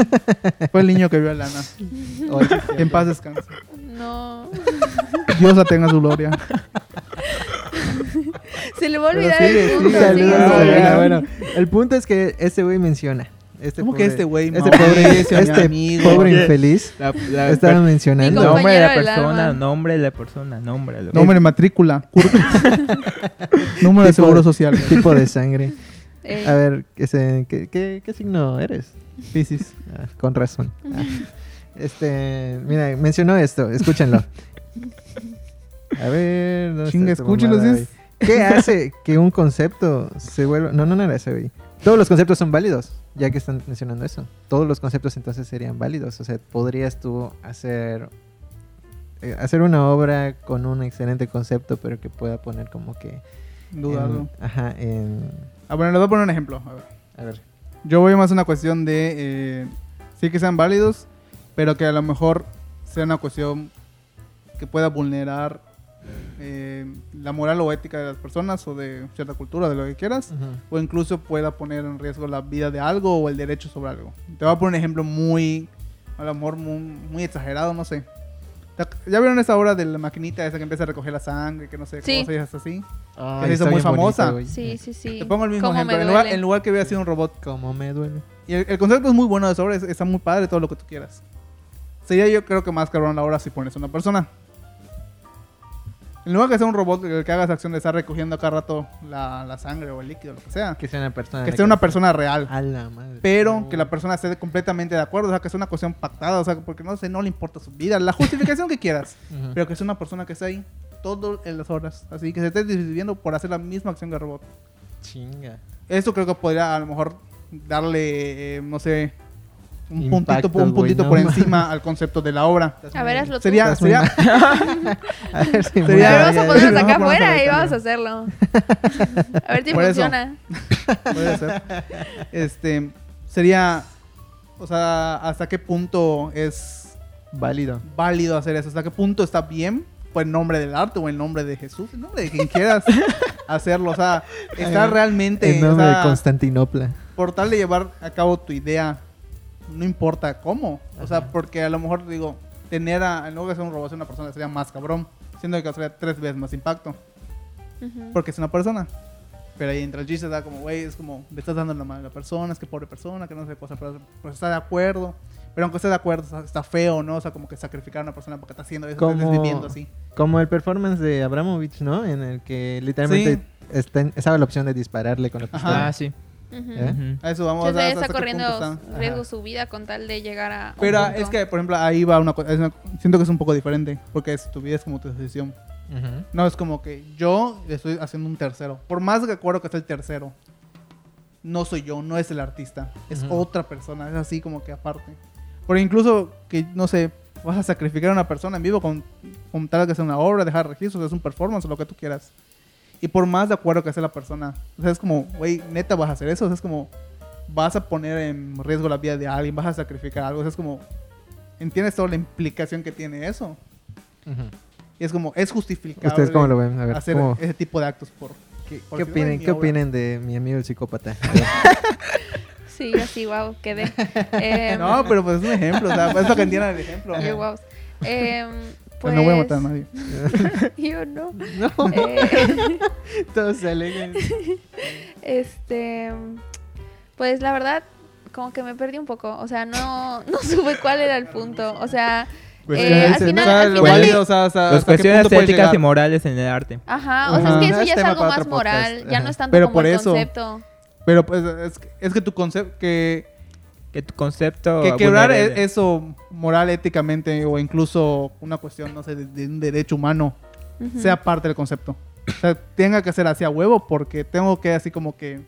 Fue el niño que vio a Lana. Oye, sí, sí, En paz descanse. No. Dios la tenga en su gloria. Se le va a olvidar el punto. güey. Bueno, bueno, el punto es que este güey menciona. Este ¿Cómo que pobre- este güey, Este pobre, mi este amigo? pobre infeliz La, la estaba mencionando. Nombre de la persona, nombre de la persona, nombre. de la- Nombre de matrícula. Número de seguro social. tipo de sangre. A ver, ¿qué, qué, qué- qué signo eres? Piscis. Ah, con razón. Ah. Este, mira, mencionó esto, escúchenlo. A ver, ¿dónde está Chinga, escúchenlo, es-? ¿Qué hace que un concepto se vuelva... No, no, no era eso, güey. Todos los conceptos son válidos, ya que están mencionando eso. Todos los conceptos entonces serían válidos. O sea, podrías tú hacer... eh, hacer una obra con un excelente concepto, pero que pueda poner como que... Dudarlo. en- ajá, en... Ah, bueno, les voy a poner un ejemplo. A ver. A ver. Yo voy más a una cuestión de eh, sí que sean válidos, pero que a lo mejor sea una cuestión que pueda vulnerar eh, la moral o ética de las personas o de cierta cultura, de lo que quieras, Ujú. o incluso pueda poner en riesgo la vida de algo o el derecho sobre algo. Te voy a poner un ejemplo muy, a lo mejor muy, muy exagerado, no sé. ¿Ya vieron esa obra de la maquinita esa que empieza a recoger la sangre, que no sé Sí. cómo se llama así? Ay, Que se hizo muy bonito, famosa. güey. Sí, sí, sí. Te pongo el mismo ¿Cómo ejemplo. En lugar, en lugar que hubiera sido un robot Como me duele. y el, el concepto es muy bueno de sobre, es- está muy padre todo lo que tú quieras. Sería yo creo que más cabrón ahora si pones una persona. En lugar que sea un robot el que haga esa acción de estar recogiendo cada rato la, la sangre o el líquido, lo que sea. Que sea una persona. Que sea una persona real. A la madre. Pero que la persona esté completamente de acuerdo, o sea, que sea una cuestión pactada, o sea, porque no sé, no le importa su vida, la justificación que quieras, pero que sea una persona que esté ahí todas las horas, así que se esté dividiendo por hacer la misma acción que el robot. Chinga. Eso creo que podría a lo mejor darle, eh, no sé, un Impacto, puntito, un puntito no por mames. encima al concepto de la obra. A ver, hazlo tú. Sería, muy sería, A ver si Sería- A ver, Ya, vamos a ponernos acá afuera y vamos a hacerlo. A ver si Por eso. funciona. puede ser. Este, sería, o sea, hasta qué punto es Válido. válido hacer eso, hasta qué punto está bien, por el nombre del arte o el nombre de Jesús, el nombre de quien quieras hacerlo, o sea, está realmente, En o nombre sea, de Constantinopla. por tal de llevar a cabo tu idea, no importa cómo. O sea, Ajá. porque a lo mejor digo, tener a, en lugar de ser un robot, ser una persona sería más cabrón, siendo que causaría tres veces más impacto, porque es una persona. Pero ahí entra el chiste, da como, güey, es como, le estás dando la mano a la persona, es que pobre persona, que no sé cosa, pero pues está de acuerdo. Pero aunque esté de acuerdo, está, está feo, ¿no? O sea, como que sacrificar a una persona porque está haciendo eso, Como- estás viviendo así. Como el performance de Abramovich, ¿no? En el que literalmente está en- estaba la opción de dispararle con la pistola. Ah, sí. Ujú. ¿Eh? Ujú. A eso vamos, sea, sea, hasta está corriendo riesgo su vida con tal de llegar a. un Pero punto. es que, por ejemplo, ahí va una cosa, es siento que es un poco diferente, porque es, tu vida es como tu decisión. Ujú. No, es como que yo le estoy haciendo un tercero. Por más de acuerdo que sea el tercero, no soy yo, no es el artista, es Ujú. otra persona, es así como que aparte. Porque incluso que, no sé, vas a sacrificar a una persona en vivo con, con tal que sea una obra, dejar registros, es un performance o lo que tú quieras. Y por más de acuerdo que sea la persona, o sea, es como, güey, neta vas a hacer eso, o sea, es como, vas a poner en riesgo la vida de alguien, vas a sacrificar algo, o sea, es como, ¿entiendes toda la implicación que tiene eso? Ujú. Y es como, es justificable ¿Ustedes cómo lo ven? A ver, hacer ¿cómo- ese tipo de actos por... ¿qué, por qué decir, "Güey, opinan, mi ¿qué obra". opinan de mi amigo el psicópata? Sí, así, wow, quedé. Em, No, pero pues es un ejemplo, o sea, es para que entiendan el ejemplo. yo, guau. Em, Pues no voy a matar a nadie. Yo no. no, Eh, todos se alegran. este. Pues la verdad, como que me perdí un poco. O sea, no, no supe cuál era el punto. O sea, Pues, Eh, al final- o sea, al lo final- válido, o sea, hasta- Las cuestiones éticas y morales en el arte. ajá, o sea, es que eso es ya es algo más moral. Ya no es tanto Pero como por el eso- concepto. Pero pues es, es que tu concepto, que, Que tu concepto... que quebrar e- eso moral, éticamente, o incluso una cuestión, no sé, de, de un derecho humano, sea parte del concepto. O sea, tenga que ser así a huevo porque tengo que así como que...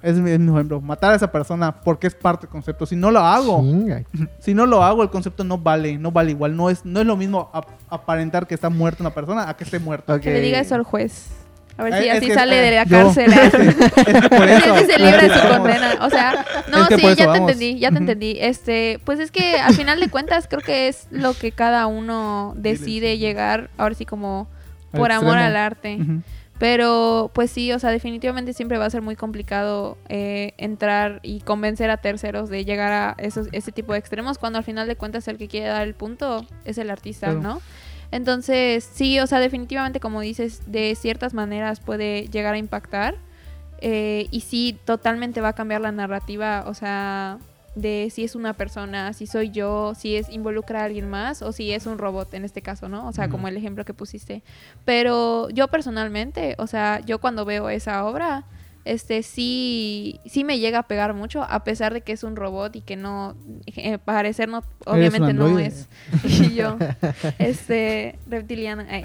Es mi, es mi ejemplo, matar a esa persona porque es parte del concepto. Si no lo hago, Chinga. si no lo hago, el concepto no vale, no vale igual. No es, no es lo mismo ap- aparentar que está muerta una persona a que esté muerta. Ok. Que le diga eso al juez. A ver si Eh, es así que, sale eh, de la yo- cárcel. Que se libra de su condena. O sea, no, Es que sí, ya te entendí, ya te entendí. Este, pues es que al final de cuentas creo que es lo que cada uno decide llegar, ahora sí como Al por amor extremo. al arte. Pero pues sí, o sea, definitivamente siempre va a ser muy complicado eh, entrar y convencer a terceros de llegar a esos, ese tipo de extremos cuando al final de cuentas el que quiere dar el punto es el artista, Claro. ¿no? Entonces, sí, o sea, definitivamente como dices, de ciertas maneras puede llegar a impactar eh, y sí, totalmente va a cambiar la narrativa, o sea, de si es una persona, si soy yo, si es involucra a alguien más o si es un robot en este caso, ¿no? O sea, como el ejemplo que pusiste. Pero yo personalmente, o sea, yo cuando veo esa obra, este sí sí me llega a pegar mucho a pesar de que es un robot y que no eh, parecer no obviamente no es y yo este reptiliana ay.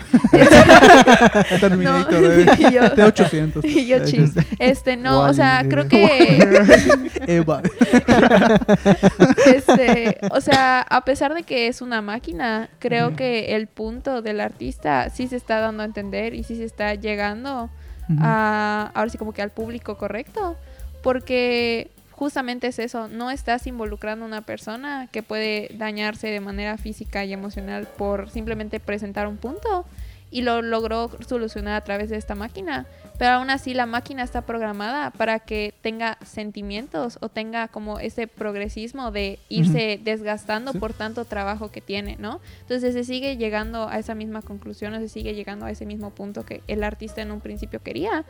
No, de y yo- T800. y yo chis. este no o sea creo que Eva. este, o sea, a pesar de que es una máquina, creo que el punto del artista sí se está dando a entender y sí se está llegando a, ahora sí como que al público correcto, porque justamente es eso, no estás involucrando a una persona que puede dañarse de manera física y emocional por simplemente presentar un punto y lo logró solucionar a través de esta máquina. Pero aún así la máquina está programada para que tenga sentimientos o tenga como ese progresismo de irse desgastando Sí. por tanto trabajo que tiene, ¿no? Entonces se sigue llegando a esa misma conclusión o se sigue llegando a ese mismo punto que el artista en un principio quería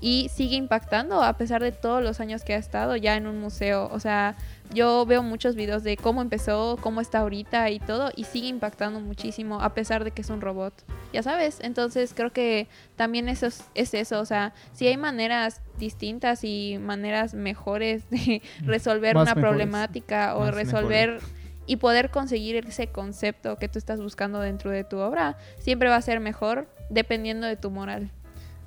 y sigue impactando a pesar de todos los años que ha estado ya en un museo. O sea, yo veo muchos videos de cómo empezó, cómo está ahorita y todo, y sigue impactando muchísimo a pesar de que es un robot. Ya sabes, entonces creo que también eso es, es eso. O sea, si hay maneras distintas y maneras mejores de resolver Más una mejores. problemática o Más resolver y poder conseguir ese concepto que tú estás buscando dentro de tu obra, siempre va a ser mejor dependiendo de tu moral.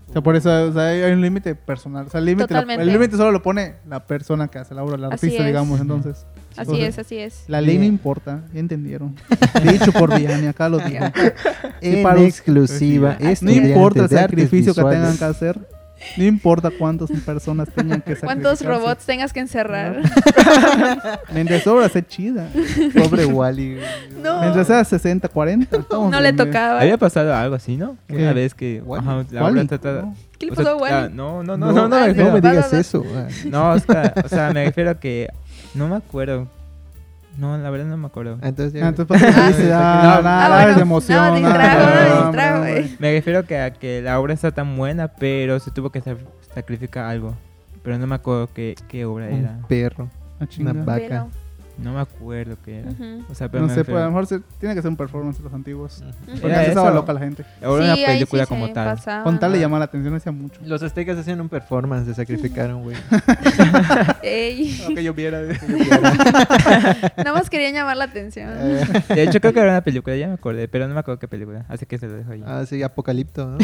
O sea, por eso o sea, hay un límite personal. O sea, el límite el límite solo lo pone la persona que hace la obra, el artista, digamos. Entonces, Así O sea, es, así es. la ley no importa. Ya entendieron. Dicho por Vianney, acá lo dijo. En exclusiva. No importa el sacrificio que tengan que hacer. No importa cuántas personas tengan que. ¿Cuántos robots tengas que encerrar? Mientras obra sea chida. Pobre Wally. No. Mientras sea 60, 40. estamos No le tocaba. Había pasado algo así, ¿no? ¿Qué? Una vez que ajá. ¿Qué le pasó a ah, Wally? no, no, no, No. no, no, me No me digas eso. ah. No, o sea, o sea, me refiero a que... No me acuerdo. No, la verdad no me acuerdo. Entonces ya- Ah, entonces, ¿para qué dices? Ah, No, nada, ah, de emoción. No, nada, distrajo, Me refiero que a que la obra está tan buena, pero se tuvo que sac- sacrificar algo. Pero no me acuerdo qué, qué obra era. un perro. Ah. Una vaca. No me acuerdo qué era. O sea, pero No sé, pues, a lo mejor se- tiene que ser un performance de los antiguos. Porque Era antes estaba loca la gente. Ahora Sí, una ahí película sí como se tal. pasaban. Con tal le llamaba la atención, hacía mucho. Los aztecas hacían un performance, se sacrificaron, güey. Ey, que yo viera. nada más querían llamar la atención. Eh, De hecho, creo que era una película, ya me acordé, pero no me acuerdo qué película. Así que se lo dejo ahí. ah, sí, Apocalipto, ¿no?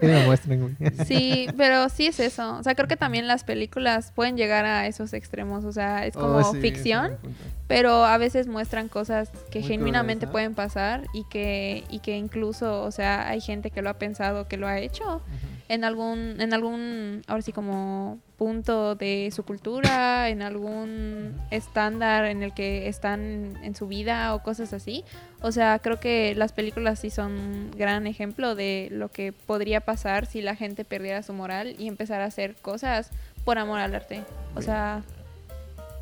Ahí me muestran, güey. Sí, pero sí es eso. O sea, creo que también las películas pueden llegar a esos extremos. O sea, es como Oh, sí, ficción, pero a veces muestran cosas que Muy genuinamente pueden pasar y que, y que incluso, o sea, hay gente que lo ha pensado, que lo ha hecho en algún, en algún, ahora sí como punto de su cultura, en algún estándar en el que están en su vida o cosas así. O sea, creo que las películas sí son un gran ejemplo de lo que podría pasar si la gente perdiera su moral y empezara a hacer cosas por amor al arte. O sea,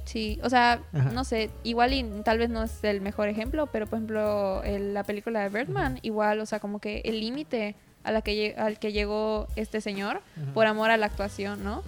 sí, o sea, Ajá. no sé, igual y tal vez no es el mejor ejemplo, pero por ejemplo, el- la película de Birdman, igual, o sea, como que el límite a la que al que llegó este señor por amor a la actuación, ¿no?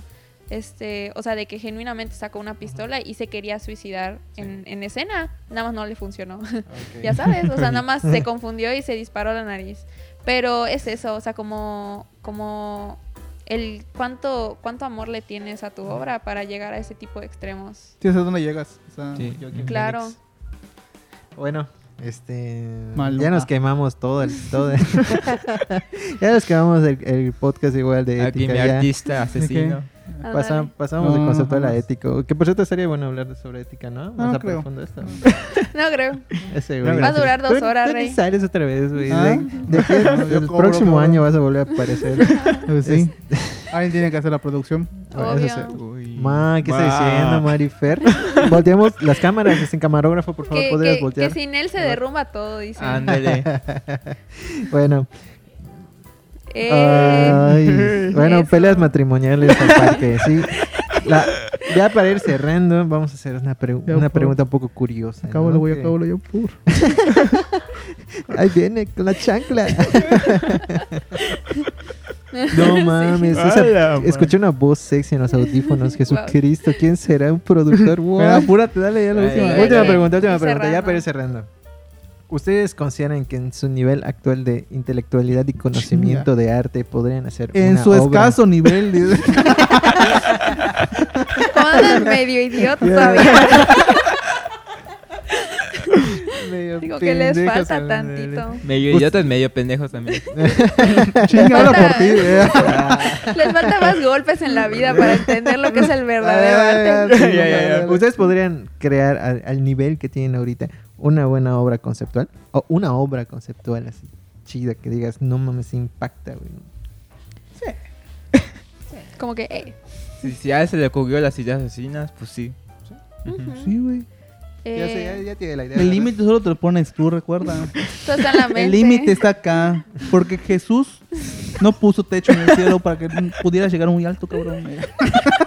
Este, o sea, de que genuinamente sacó una pistola y se quería suicidar en, en escena, nada más no le funcionó. Ya sabes, o sea, nada más se confundió y se disparó la nariz. Pero es eso, o sea, como, como el cuánto, cuánto amor le tienes a tu obra para llegar a ese tipo de extremos. Sí, sé dónde llegas. O sea, Sí. Claro. Bueno, este. Maluma. Ya nos quemamos todo el. Todo el- ya nos quemamos el, el podcast igual de Aquí mi ética. ya. artista asesino. Pasa- Ándale. pasamos No, del concepto de la ética. Que por cierto estaría bueno hablar de- sobre ética, ¿no? No, Más a creo. profundo esto. No creo. Ese, No, güey. Va a durar dos horas, Rey. sales otra vez, güey. ¿Ah? De, No, yo el cobro, próximo cobro. año vas a volver a aparecer. Pues sí. Alguien tiene que hacer la producción. Obvio. Ma, ¿qué está diciendo, Marifer? Volteamos las cámaras, sin camarógrafo, por favor, podrías voltear. que sin él se derrumba todo, dice. Ándale. Bueno, Eh, ay, bueno, Eso. peleas matrimoniales aparte, sí. La- ya para ir cerrando, vamos a hacer una, pre- Ya, una por- pregunta un poco curiosa. Acábalo, ¿no? güey, Que- acábalo yo. Pur. Ahí viene con la chancla. No mames, esa- man. escuché una voz sexy en los audífonos. Jesucristo, ¿quién será? Un productor. Wow. Apúrate, dale ya la última. Última pregunta, última pregunta, ya para ir cerrando. ¿Ustedes consideran que en su nivel actual de intelectualidad y conocimiento de arte podrían hacer En una su obra? escaso nivel. dice. Andan medio idiota todavía. Medio Digo que les pendejos falta tantito. Medio idiotas, medio pendejos también. Chinga, habla por ti. eh. Les falta más golpes en la vida para entender lo que es el verdadero Ah, arte. sí, Ya, ya, ya. Ustedes podrían crear al, al nivel que tienen ahorita una buena obra conceptual o una obra conceptual así chida que digas no mames impacta güey Como que, eh, Si, si a él se le ocurrió las ideas asesinas, pues sí. Sí, güey. ya, sé, ya, eh, ya tiene la idea El límite solo te lo pones tú, recuerda. todo está en la mente. El límite está acá. Porque Jesús no puso techo en el cielo para que pudiera llegar muy alto, cabrón.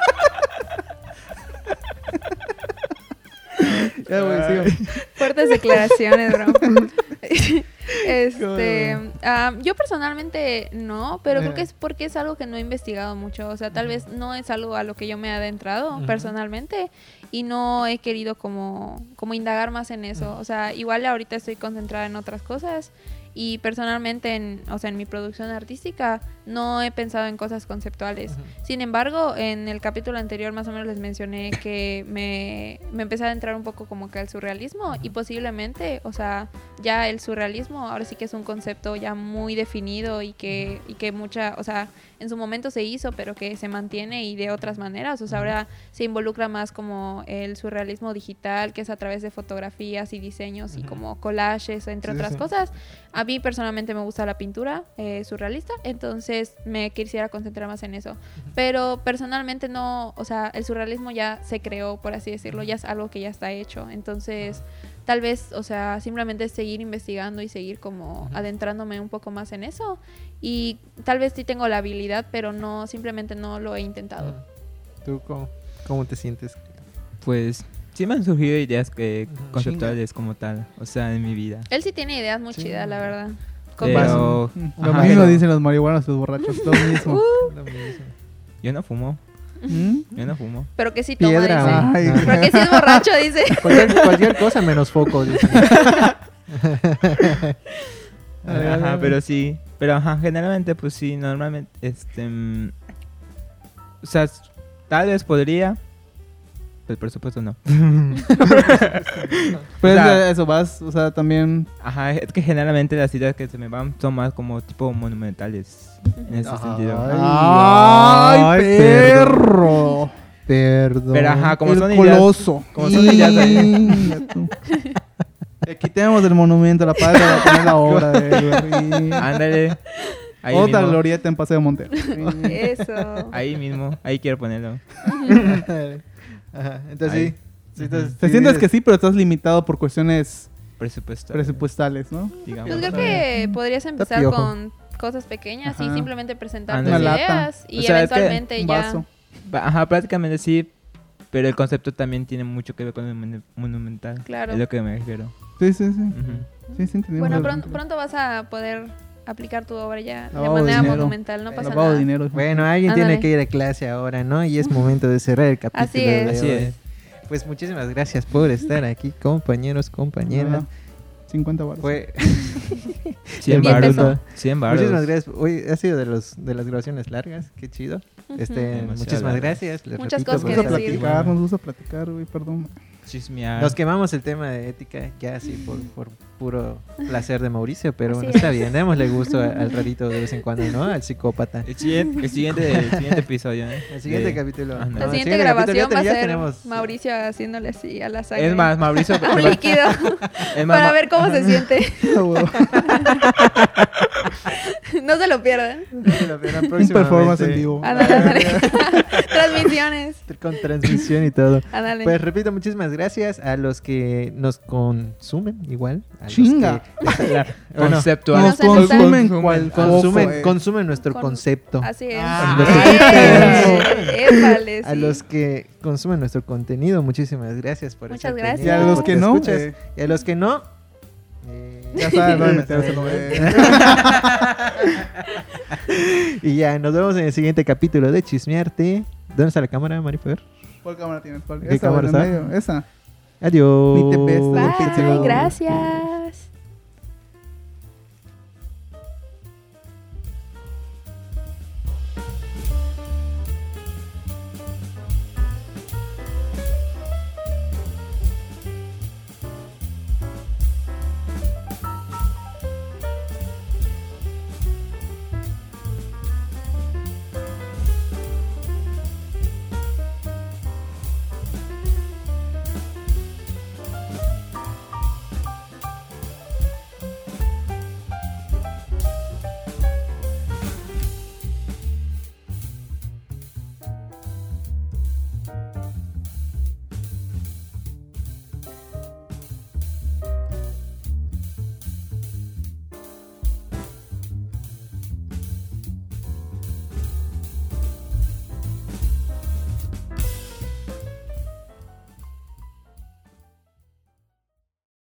ya, güey, sigan. Fuertes declaraciones, bro. este, ah, yo personalmente no, pero creo que es porque es algo que no he investigado mucho. O sea, tal vez no es algo a lo que yo me he adentrado personalmente y no he querido como, como indagar más en eso. O sea, igual ahorita estoy concentrada en otras cosas y personalmente, en, o sea, en mi producción artística no he pensado en cosas conceptuales. Sin embargo, en el capítulo anterior más o menos les mencioné que me, me empecé a adentrar un poco como que al surrealismo y posiblemente, o sea, ya el surrealismo ahora sí que es un concepto ya muy definido y que, y que mucha, o sea, en su momento se hizo, pero que se mantiene y de otras maneras. O sea, ahora se involucra más como el surrealismo digital, que es a través de fotografías y diseños y como collages, entre Sí, otras sí. cosas. A mí personalmente me gusta la pintura eh, surrealista, entonces me quisiera concentrar más en eso. Pero personalmente no, o sea, el surrealismo ya se creó, por así decirlo, ya es algo que ya está hecho. Entonces, tal vez, o sea, simplemente seguir investigando y seguir como adentrándome un poco más en eso. Y tal vez sí tengo la habilidad, pero no, simplemente no lo he intentado. ¿Tú cómo, cómo te sientes? Pues sí me han surgido ideas que Ujú. conceptuales como tal, o sea, en mi vida. Él sí tiene ideas muy Sí. chidas, la verdad. Pero Lo Ajá, mismo pero- dicen los marihuanos los borrachos. Lo mismo. Lo mismo. yo no fumo, ¿Mm? yo no fumo. Pero que sí toma, Piedra. dice. Ay. Pero que sí es borracho, dice. Cualquier, cualquier cosa menos foco. dice. Ajá, pero sí, pero ajá, generalmente pues sí, normalmente, este, mm, o sea, tal vez podría, pero por supuesto no. Pero O sea- es- eso vas, o sea, también. Ajá, es que generalmente las ideas que se me van son más como tipo monumentales, en ese sentido. ¡Ay, ay, perro! Perdón. Pero ajá, como el son ideas, coloso. como son ideas de- Inga tú. Le quitemos el monumento a la paz para poner la obra de ándale, ahí Otra mismo, glorieta en Paseo Montero. Eso. ahí mismo, ahí quiero ponerlo. Ajá, entonces Ahí. sí. Te sí sientes que sí, pero estás limitado por cuestiones Presupuesto. presupuestales, ¿no? digamos. Pues creo que podrías empezar con cosas pequeñas y simplemente presentar tus ideas y O sea, es que eventualmente ya. vaso. Ajá, prácticamente sí, pero el concepto también tiene mucho que ver con el monu- monumental. Claro. Es lo que me refiero. Sí, sí, sí. Ujú. Sí, sí, Bueno, pronto, pronto vas a poder aplicar tu obra ya de Lavado de manera dinero. monumental, no pasa Lavado nada. dinero. Bueno, alguien Ándale. tiene que ir a clase ahora, ¿no? Y es momento de cerrar el capítulo. Así de es. Así es. Pues muchísimas gracias por estar aquí, compañeros, compañeras. 50 baros. Fue 100 Bien baros. peso. 100 baros. muchísimas gracias. Hoy ha sido de los de las grabaciones largas, qué chido. Ujú. Este, Demasiado muchísimas largas. gracias. les Muchas repito, cosas que decir. platicar, nos gusta platicar, güey, perdón. Chismear. Nos quemamos el tema de ética ya así por, por puro placer de Mauricio, pero bueno, es. está bien, démosle gusto al rarito de vez en cuando, ¿no? Al psicópata. El siguiente, el siguiente, el siguiente episodio, ¿eh? El siguiente De- capítulo. No, La siguiente grabación va a ser tenemos- Mauricio haciéndole así a la sangre. Es más, Mauricio. al líquido. es más, para Ma- ver cómo se siente. Ah, no se lo pierdan. La pena Un performance en vivo. Ándale. Transmisiones. Con transmisión y todo. Ándale. Pues repito, muchísimas gracias a los que nos consumen igual. A los Chinga. que- bueno, Conceptual. Nos No se consumen consumen, foco, eh. consumen nuestro Con- concepto. Así es. Ah, épale, A los que consumen nuestro contenido, muchísimas gracias por Muchas gracias. Y a los que no, eh, Y a los que no, ya saben dónde metérselo, eh. y ya, nos vemos en el siguiente capítulo de Chismearte. ¿Dónde está la cámara, Marifer? ¿Cuál cámara tienes? ¿Cuál? ¿Qué Esa, cámara está? medio, Esa. Adiós. Ni te ves, Bye, gracias.